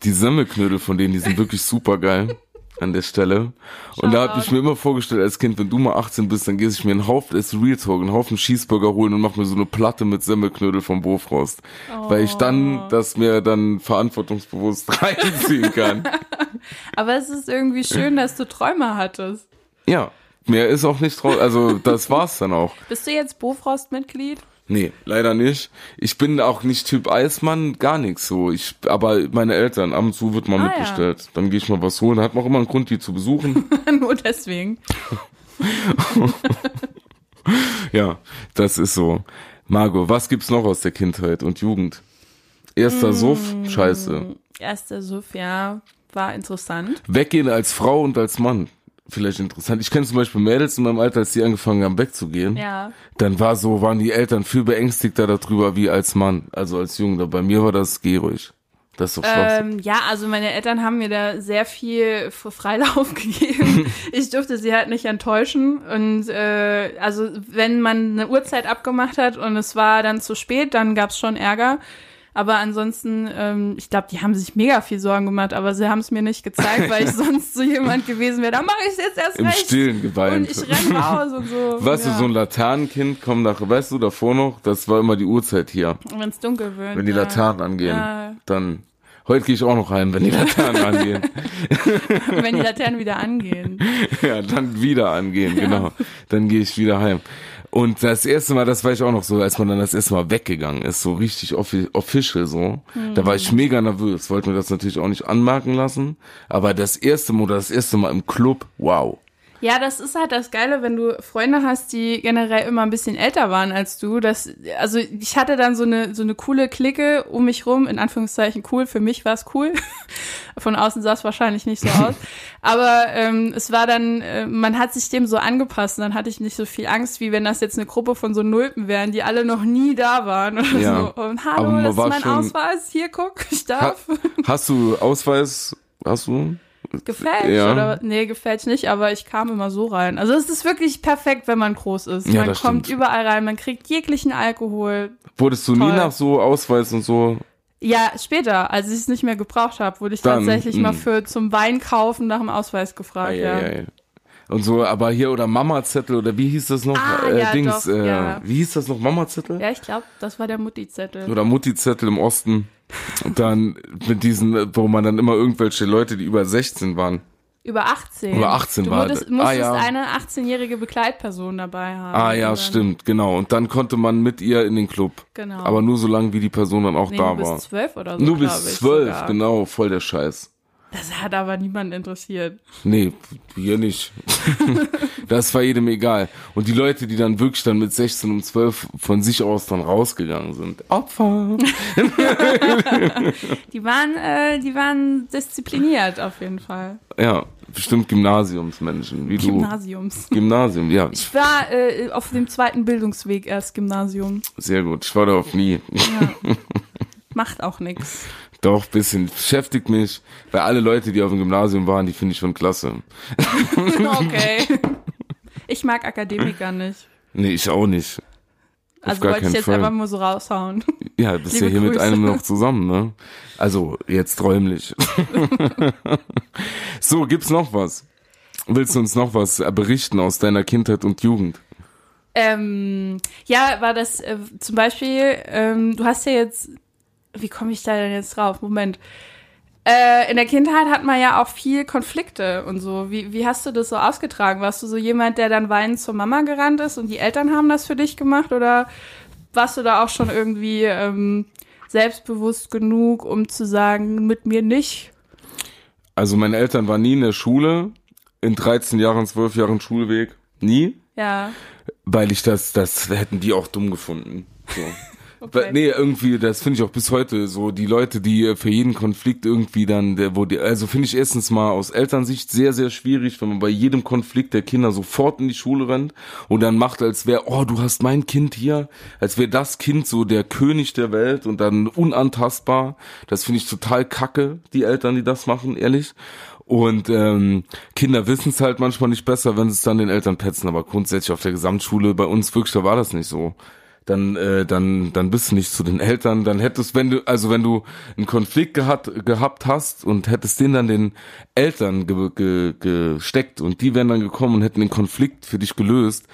Die Semmelknödel von denen, die sind wirklich super geil an der Stelle. Und da habe ich mir immer vorgestellt als Kind, wenn du mal 18 bist, dann gehst ich mir einen Haufen, ist Real Talk, einen Haufen Cheeseburger holen und mach mir so eine Platte mit Semmelknödel vom Bofrost. Weil ich dann das mir dann verantwortungsbewusst *laughs* reinziehen kann. *laughs* Aber es ist irgendwie schön, dass du Träume hattest. ja, mehr ist auch nicht draus, also das war's dann auch. Bist du jetzt Bofrost-Mitglied? Nee, leider nicht. Ich bin auch nicht Typ Eismann, gar nichts so. Ich, aber meine Eltern, ab und zu wird mal Ah, mitbestellt. Dann gehe ich mal was holen. Hat man auch immer einen Grund, die zu besuchen. *laughs* Nur deswegen. *laughs* ja, das ist so. Margot, was gibt's noch aus der Kindheit und Jugend? Erster Suff, scheiße. Erster Suff, ja, war interessant. Weggehen als Frau und als Mann. Vielleicht interessant. Ich kenne zum Beispiel Mädels in meinem Alter, als die angefangen haben wegzugehen. Ja. Dann war so, waren die Eltern viel beängstigter darüber wie als Mann, also als Junge. Bei mir war das geh ruhig. Das ist doch. Ähm, ja, also meine Eltern haben mir da sehr viel Freilauf *laughs* gegeben. ich durfte sie halt nicht enttäuschen. Und äh, also wenn man eine Uhrzeit abgemacht hat und es war dann zu spät, dann gab's schon Ärger. Aber ansonsten, ähm, ich glaube, die haben sich mega viel Sorgen gemacht, aber sie haben es mir nicht gezeigt, weil ich *laughs* sonst so jemand gewesen wäre. Da mache ich jetzt erst Im recht. Stillen geweint. Und ich renn raus und so. *laughs* Weißt ja. du, so ein Laternenkind kommt nach, weißt du, davor noch, das war immer die Uhrzeit hier. Wenn es dunkel wird. Wenn die ja. Laternen angehen, Ja. dann, heute gehe ich auch noch heim, wenn die Laternen angehen. *laughs* Wenn die Laternen wieder angehen. ja, dann wieder angehen, genau. Dann gehe ich wieder heim. Und das erste Mal, das war ich auch noch so, als man dann das erste Mal weggegangen ist, so richtig offi official so, da war ich mega nervös, wollte mir das natürlich auch nicht anmerken lassen, aber das erste Mal oder das erste Mal im Club, wow. Ja, das ist halt das Geile, wenn du Freunde hast, die generell immer ein bisschen älter waren als du. Das, also ich hatte dann so eine so eine coole Clique um mich rum, in Anführungszeichen cool. Für mich war es cool. *laughs* Von außen sah es wahrscheinlich nicht so aus. *laughs* Aber ähm, es war dann, äh, man hat sich dem so angepasst und dann hatte ich nicht so viel Angst, wie wenn das jetzt eine Gruppe von so Nulpen wären, die alle noch nie da waren. Oder Ja. so. Und hallo, das ist mein schon- Ausweis. Hier, guck, ich Ha darf. hast du Ausweis, hast du? Gefällt Ja. oder nee, gefällt nicht, aber ich kam immer so rein. Also es ist wirklich perfekt, wenn man groß ist. Ja, man kommt stimmt. überall rein, man kriegt jeglichen Alkohol. Wurdest du nie Toll. nach so Ausweis und so? Ja, später, als ich es nicht mehr gebraucht habe, wurde ich Dann, tatsächlich mal mh. für zum Wein kaufen nach dem Ausweis gefragt, Ei, ja. ei, ei. Und so, aber hier oder Mama-Zettel oder wie hieß das noch? Ah, äh, ja, Dings, doch, äh, ja. wie hieß das noch? Mama-Zettel? Ja, ich glaube, das war der Mutti-Zettel. Oder Mutti-Zettel im Osten. Und dann mit diesen, wo man dann immer irgendwelche Leute, die über 16 waren. Über 18. Über 18 du war musstest, das. musstest Ah, ja. eine 18-jährige Begleitperson dabei haben. Ah ja, stimmt, genau. Und dann konnte man mit ihr in den Club. Genau. Aber nur so lange, wie die Person dann auch Nee, da nur war. bis zwölf oder so. nur bis zwölf, genau, voll der Scheiß. Das hat aber niemanden interessiert. Nee, hier nicht. *laughs* das war jedem egal. Und die Leute, die dann wirklich dann mit 16 und 12 von sich aus dann rausgegangen sind. Opfer. *laughs* Die waren, äh, die waren diszipliniert auf jeden Fall. Ja, bestimmt Gymnasiumsmenschen, wie du. Gymnasiums. Gymnasium, ja. Ich war äh, auf dem zweiten Bildungsweg erst Gymnasium. Sehr gut. Ich war da auf nie. Ja. *laughs* Macht auch nix. Doch, bisschen. Beschäftigt mich. Weil alle Leute, die auf dem Gymnasium waren, die finde ich schon klasse. *laughs* Okay. *laughs* Ich mag Akademiker nicht. Nee, ich auch nicht. Auf Also wollte ich jetzt Fall. einfach mal so raushauen. *laughs* Ja, bist ja hier mit Grüße. einem noch zusammen, ne? Also, jetzt räumlich. so, gibt's noch was? Willst du uns noch was berichten aus deiner Kindheit und Jugend? Ähm, ja, war das äh, zum Beispiel, ähm, du hast ja jetzt, wie komme ich da denn jetzt drauf? Moment. Äh, in der Kindheit hat man ja auch viel Konflikte und so. Wie, wie hast du das so ausgetragen? Warst du so jemand, der dann weinend zur Mama gerannt ist und die Eltern haben das für dich gemacht? Oder warst du da auch schon irgendwie ähm, selbstbewusst genug, um zu sagen, mit mir nicht? Also, meine Eltern waren nie in der Schule. In 13 Jahren, 12 Jahren Schulweg. Nie. Ja. Weil ich das, das hätten die auch dumm gefunden. So. *laughs* Okay. Nee, irgendwie, das finde ich auch bis heute so, die Leute, die äh, für jeden Konflikt irgendwie dann, der, wo die, also finde ich erstens mal aus Elternsicht sehr, sehr schwierig, wenn man bei jedem Konflikt der Kinder sofort in die Schule rennt und dann macht, als wäre, oh, du hast mein Kind hier, als wäre das Kind so der König der Welt und dann unantastbar. Das finde ich total kacke, die Eltern, die das machen, ehrlich. Und ähm, Kinder wissen es halt manchmal nicht besser, wenn sie es dann den Eltern petzen, aber grundsätzlich auf der Gesamtschule bei uns wirklich, da war das nicht so dann äh, dann dann bist du nicht zu den Eltern, dann hättest wenn du also wenn du einen Konflikt gehabt gehabt hast und hättest den dann den Eltern ge, ge, gesteckt und die wären dann gekommen und hätten den Konflikt für dich gelöst,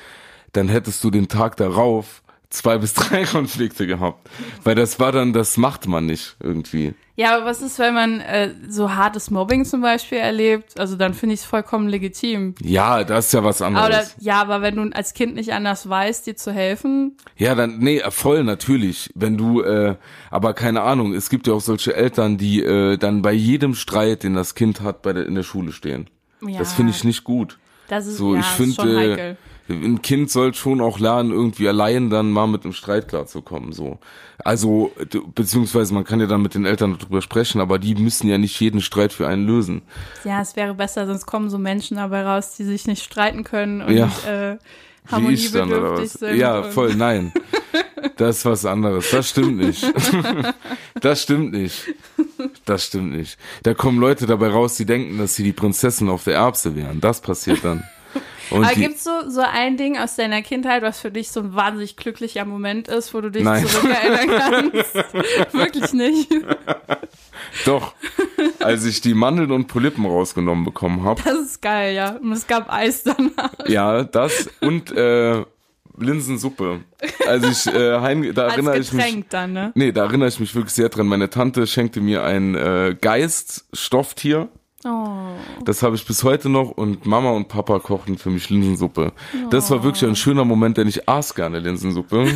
dann hättest du den Tag darauf zwei bis drei *laughs* Konflikte gehabt, weil das war dann das macht man nicht irgendwie. Ja, aber was ist, wenn man äh, so hartes Mobbing zum Beispiel erlebt? Also dann finde ich es vollkommen legitim. Ja, das ist ja was anderes. Oder, ja, aber wenn du als Kind nicht anders weißt, dir zu helfen, Ja, dann, nee, voll natürlich. Wenn du, äh, aber keine Ahnung, es gibt ja auch solche Eltern, die äh, dann bei jedem Streit, den das Kind hat, bei der, in der Schule stehen. ja, Das finde ich nicht gut. das ist, So, ja, ich finde, heikel. Ein Kind soll schon auch lernen, irgendwie allein dann mal mit einem Streit klarzukommen. So, also beziehungsweise man kann ja dann mit den Eltern darüber sprechen, aber die müssen ja nicht jeden Streit für einen lösen. Ja, es wäre besser, sonst kommen so Menschen dabei raus, die sich nicht streiten können und Ja. äh, harmoniebedürftig sind. Ja, voll, nein. Das ist was anderes. Das stimmt nicht. *laughs* Das stimmt nicht. Das stimmt nicht. Da kommen Leute dabei raus, die denken, dass sie die Prinzessin auf der Erbse wären. Das passiert dann. Und Aber die, gibt's so, so ein Ding aus deiner Kindheit, was für dich so ein wahnsinnig glücklicher Moment ist, wo du dich Nein. zurückerinnern kannst? *laughs* Wirklich nicht. doch, als ich die Mandeln und Polypen rausgenommen bekommen habe, Das ist geil, ja. Und es gab Eis danach. ja, das und äh, Linsensuppe. Also ich äh, heim, da erinnere Als ich mich. Getränk dann, ne? Nee, da erinnere ich mich wirklich sehr dran. Meine Tante schenkte mir ein äh, Geist-Stofftier. Oh. Das habe ich bis heute noch und Mama und Papa kochten für mich Linsensuppe. Das war wirklich ein schöner Moment, denn ich aß gerne Linsensuppe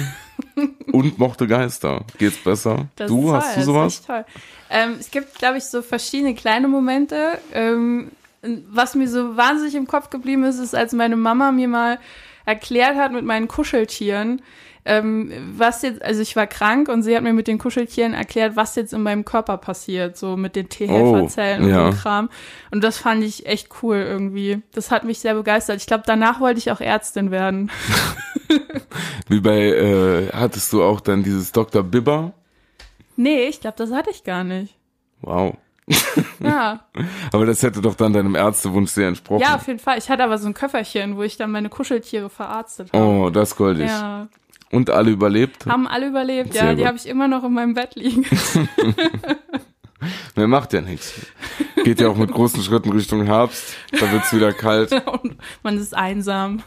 *laughs* und mochte Geister. Geht's besser? Das du, hast toll, du das sowas? Ähm, es gibt, glaube ich, so verschiedene kleine Momente. Ähm, was mir so wahnsinnig im Kopf geblieben ist, ist, als meine Mama mir mal erklärt hat mit meinen Kuscheltieren, ähm, was jetzt, also ich war krank und sie hat mir mit den Kuscheltieren erklärt, was jetzt in meinem Körper passiert, so mit den T-Helferzellen Oh, und ja. so Kram. Und das fand ich echt cool irgendwie. Das hat mich sehr begeistert. Ich glaube, danach wollte ich auch Ärztin werden. *laughs* Wie bei, äh, hattest du auch dann dieses Dr. Bibber? Nee, ich glaube, das hatte ich gar nicht. Wow. Ja. *laughs* Aber das hätte doch dann deinem Ärztewunsch sehr entsprochen. Ja, auf jeden Fall. Ich hatte aber so ein Köfferchen, wo ich dann meine Kuscheltiere verarztet habe. oh, das goldig. Ja, Und alle überlebt? haben alle überlebt. Sehr Ja, die gut. habe ich immer noch in meinem Bett liegen. *laughs* Wer macht ja nichts. Geht ja auch mit großen Schritten Richtung Herbst. Da wird's wieder kalt. Und *laughs* man ist einsam.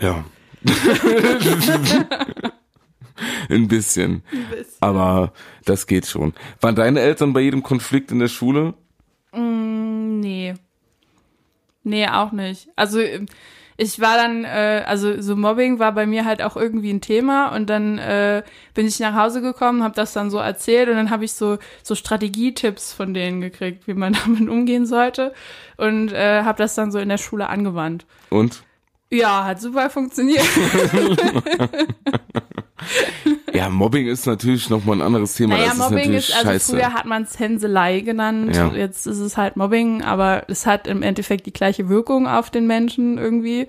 Ja. *laughs* Ein bisschen. Aber das geht schon. Waren deine Eltern bei jedem Konflikt in der Schule? Mm, Nee. Nee, auch nicht. Also ähm, ich war dann, äh, also so Mobbing war bei mir halt auch irgendwie ein Thema und dann äh, bin ich nach Hause gekommen, habe das dann so erzählt und dann habe ich so so Strategietipps von denen gekriegt, wie man *laughs* damit umgehen sollte und äh, habe das dann so in der Schule angewandt. Und? Ja, hat super funktioniert. *laughs* *laughs* ja, Mobbing ist natürlich nochmal ein anderes Thema. Naja, das Mobbing ist, ist, also scheiße. früher hat man es Hänselei genannt, Ja. jetzt ist es halt Mobbing, aber es hat im Endeffekt die gleiche Wirkung auf den Menschen irgendwie.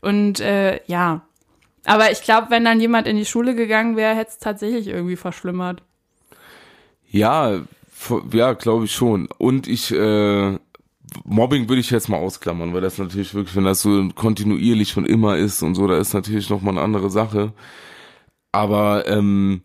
Und äh, ja. Aber ich glaube, wenn dann jemand in die Schule gegangen wäre, hätte es tatsächlich irgendwie verschlimmert. Ja, ja, glaube ich schon. Und ich, äh, Mobbing würde ich jetzt mal ausklammern, weil das natürlich wirklich, wenn das so kontinuierlich schon immer ist und so, da ist natürlich nochmal eine andere Sache. Aber ähm,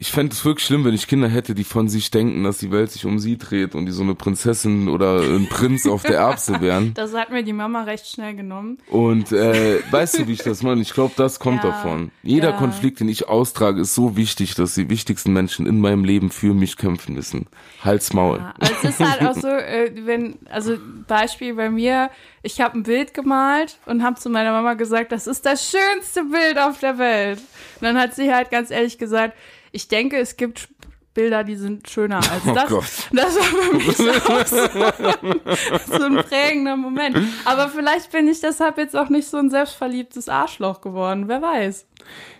ich fände es wirklich schlimm, wenn ich Kinder hätte, die von sich denken, dass die Welt sich um sie dreht und die so eine Prinzessin oder ein Prinz auf der Erbse wären. *laughs* Das hat mir die Mama recht schnell genommen. Und äh, weißt du, wie ich das meine? Ich glaube, das kommt Ja, davon. Jeder ja. Konflikt, den ich austrage, ist so wichtig, dass die wichtigsten Menschen in meinem Leben für mich kämpfen müssen. Hals Maul. Ja, also es ist halt auch so, äh, wenn, also Beispiel bei mir, ich habe ein Bild gemalt und habe zu meiner Mama gesagt, das ist das schönste Bild auf der Welt. Und dann hat sie halt ganz ehrlich gesagt, ich denke, es gibt Bilder, die sind schöner als Oh das. Gott. *laughs* Das war für mich so, *laughs* *laughs* so ein prägender Moment. Aber vielleicht bin ich deshalb jetzt auch nicht so ein selbstverliebtes Arschloch geworden, wer weiß.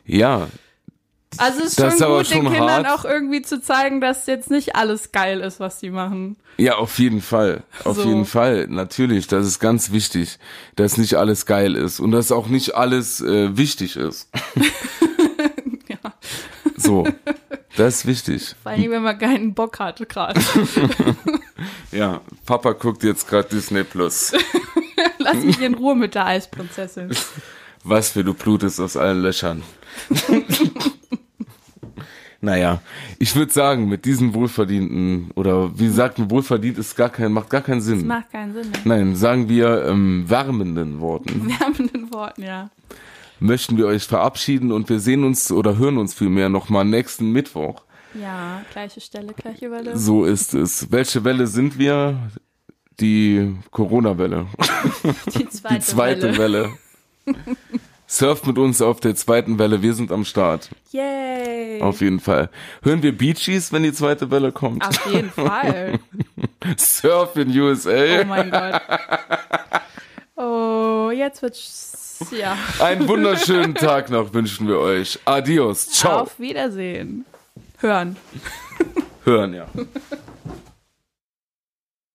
Ja, Also es ist Das schon ist gut, den schon Kindern hart. auch irgendwie zu zeigen, dass jetzt nicht alles geil ist, was die machen. ja, auf jeden Fall. Auf So. jeden Fall. Natürlich, das ist ganz wichtig, dass nicht alles geil ist und dass auch nicht alles äh, wichtig ist. So, das ist wichtig. Vor allem, wenn man keinen Bock hatte gerade. *laughs* Ja, Papa guckt jetzt gerade Disney Plus. *laughs* Lass mich in Ruhe mit der Eisprinzessin. *laughs* Was für du blutest aus allen Löchern. naja, ich würde sagen, mit diesem wohlverdienten, oder wie sagt man, wohlverdient ist gar kein, macht gar keinen Das Sinn. macht keinen Sinn. Ne? Nein, sagen wir ähm, wärmenden Worten. Wärmenden Worten, ja. Möchten wir euch verabschieden und wir sehen uns oder hören uns vielmehr nochmal nächsten Mittwoch. Ja, gleiche Stelle, gleiche Welle. So ist es. Welche Welle sind wir? Die Corona-Welle. *laughs* Die zweite, Die zweite Welle. Welle. Surft mit uns auf der zweiten Welle. Wir sind am Start. Yay. Auf jeden Fall. Hören wir Beaches, wenn die zweite Welle kommt? Auf jeden Fall. *laughs* Surf in USA. Oh mein Gott. Oh, jetzt wird's, ja. Einen wunderschönen Tag noch wünschen wir euch. Adios. Ciao. Auf Wiedersehen. Hören. Hören, ja.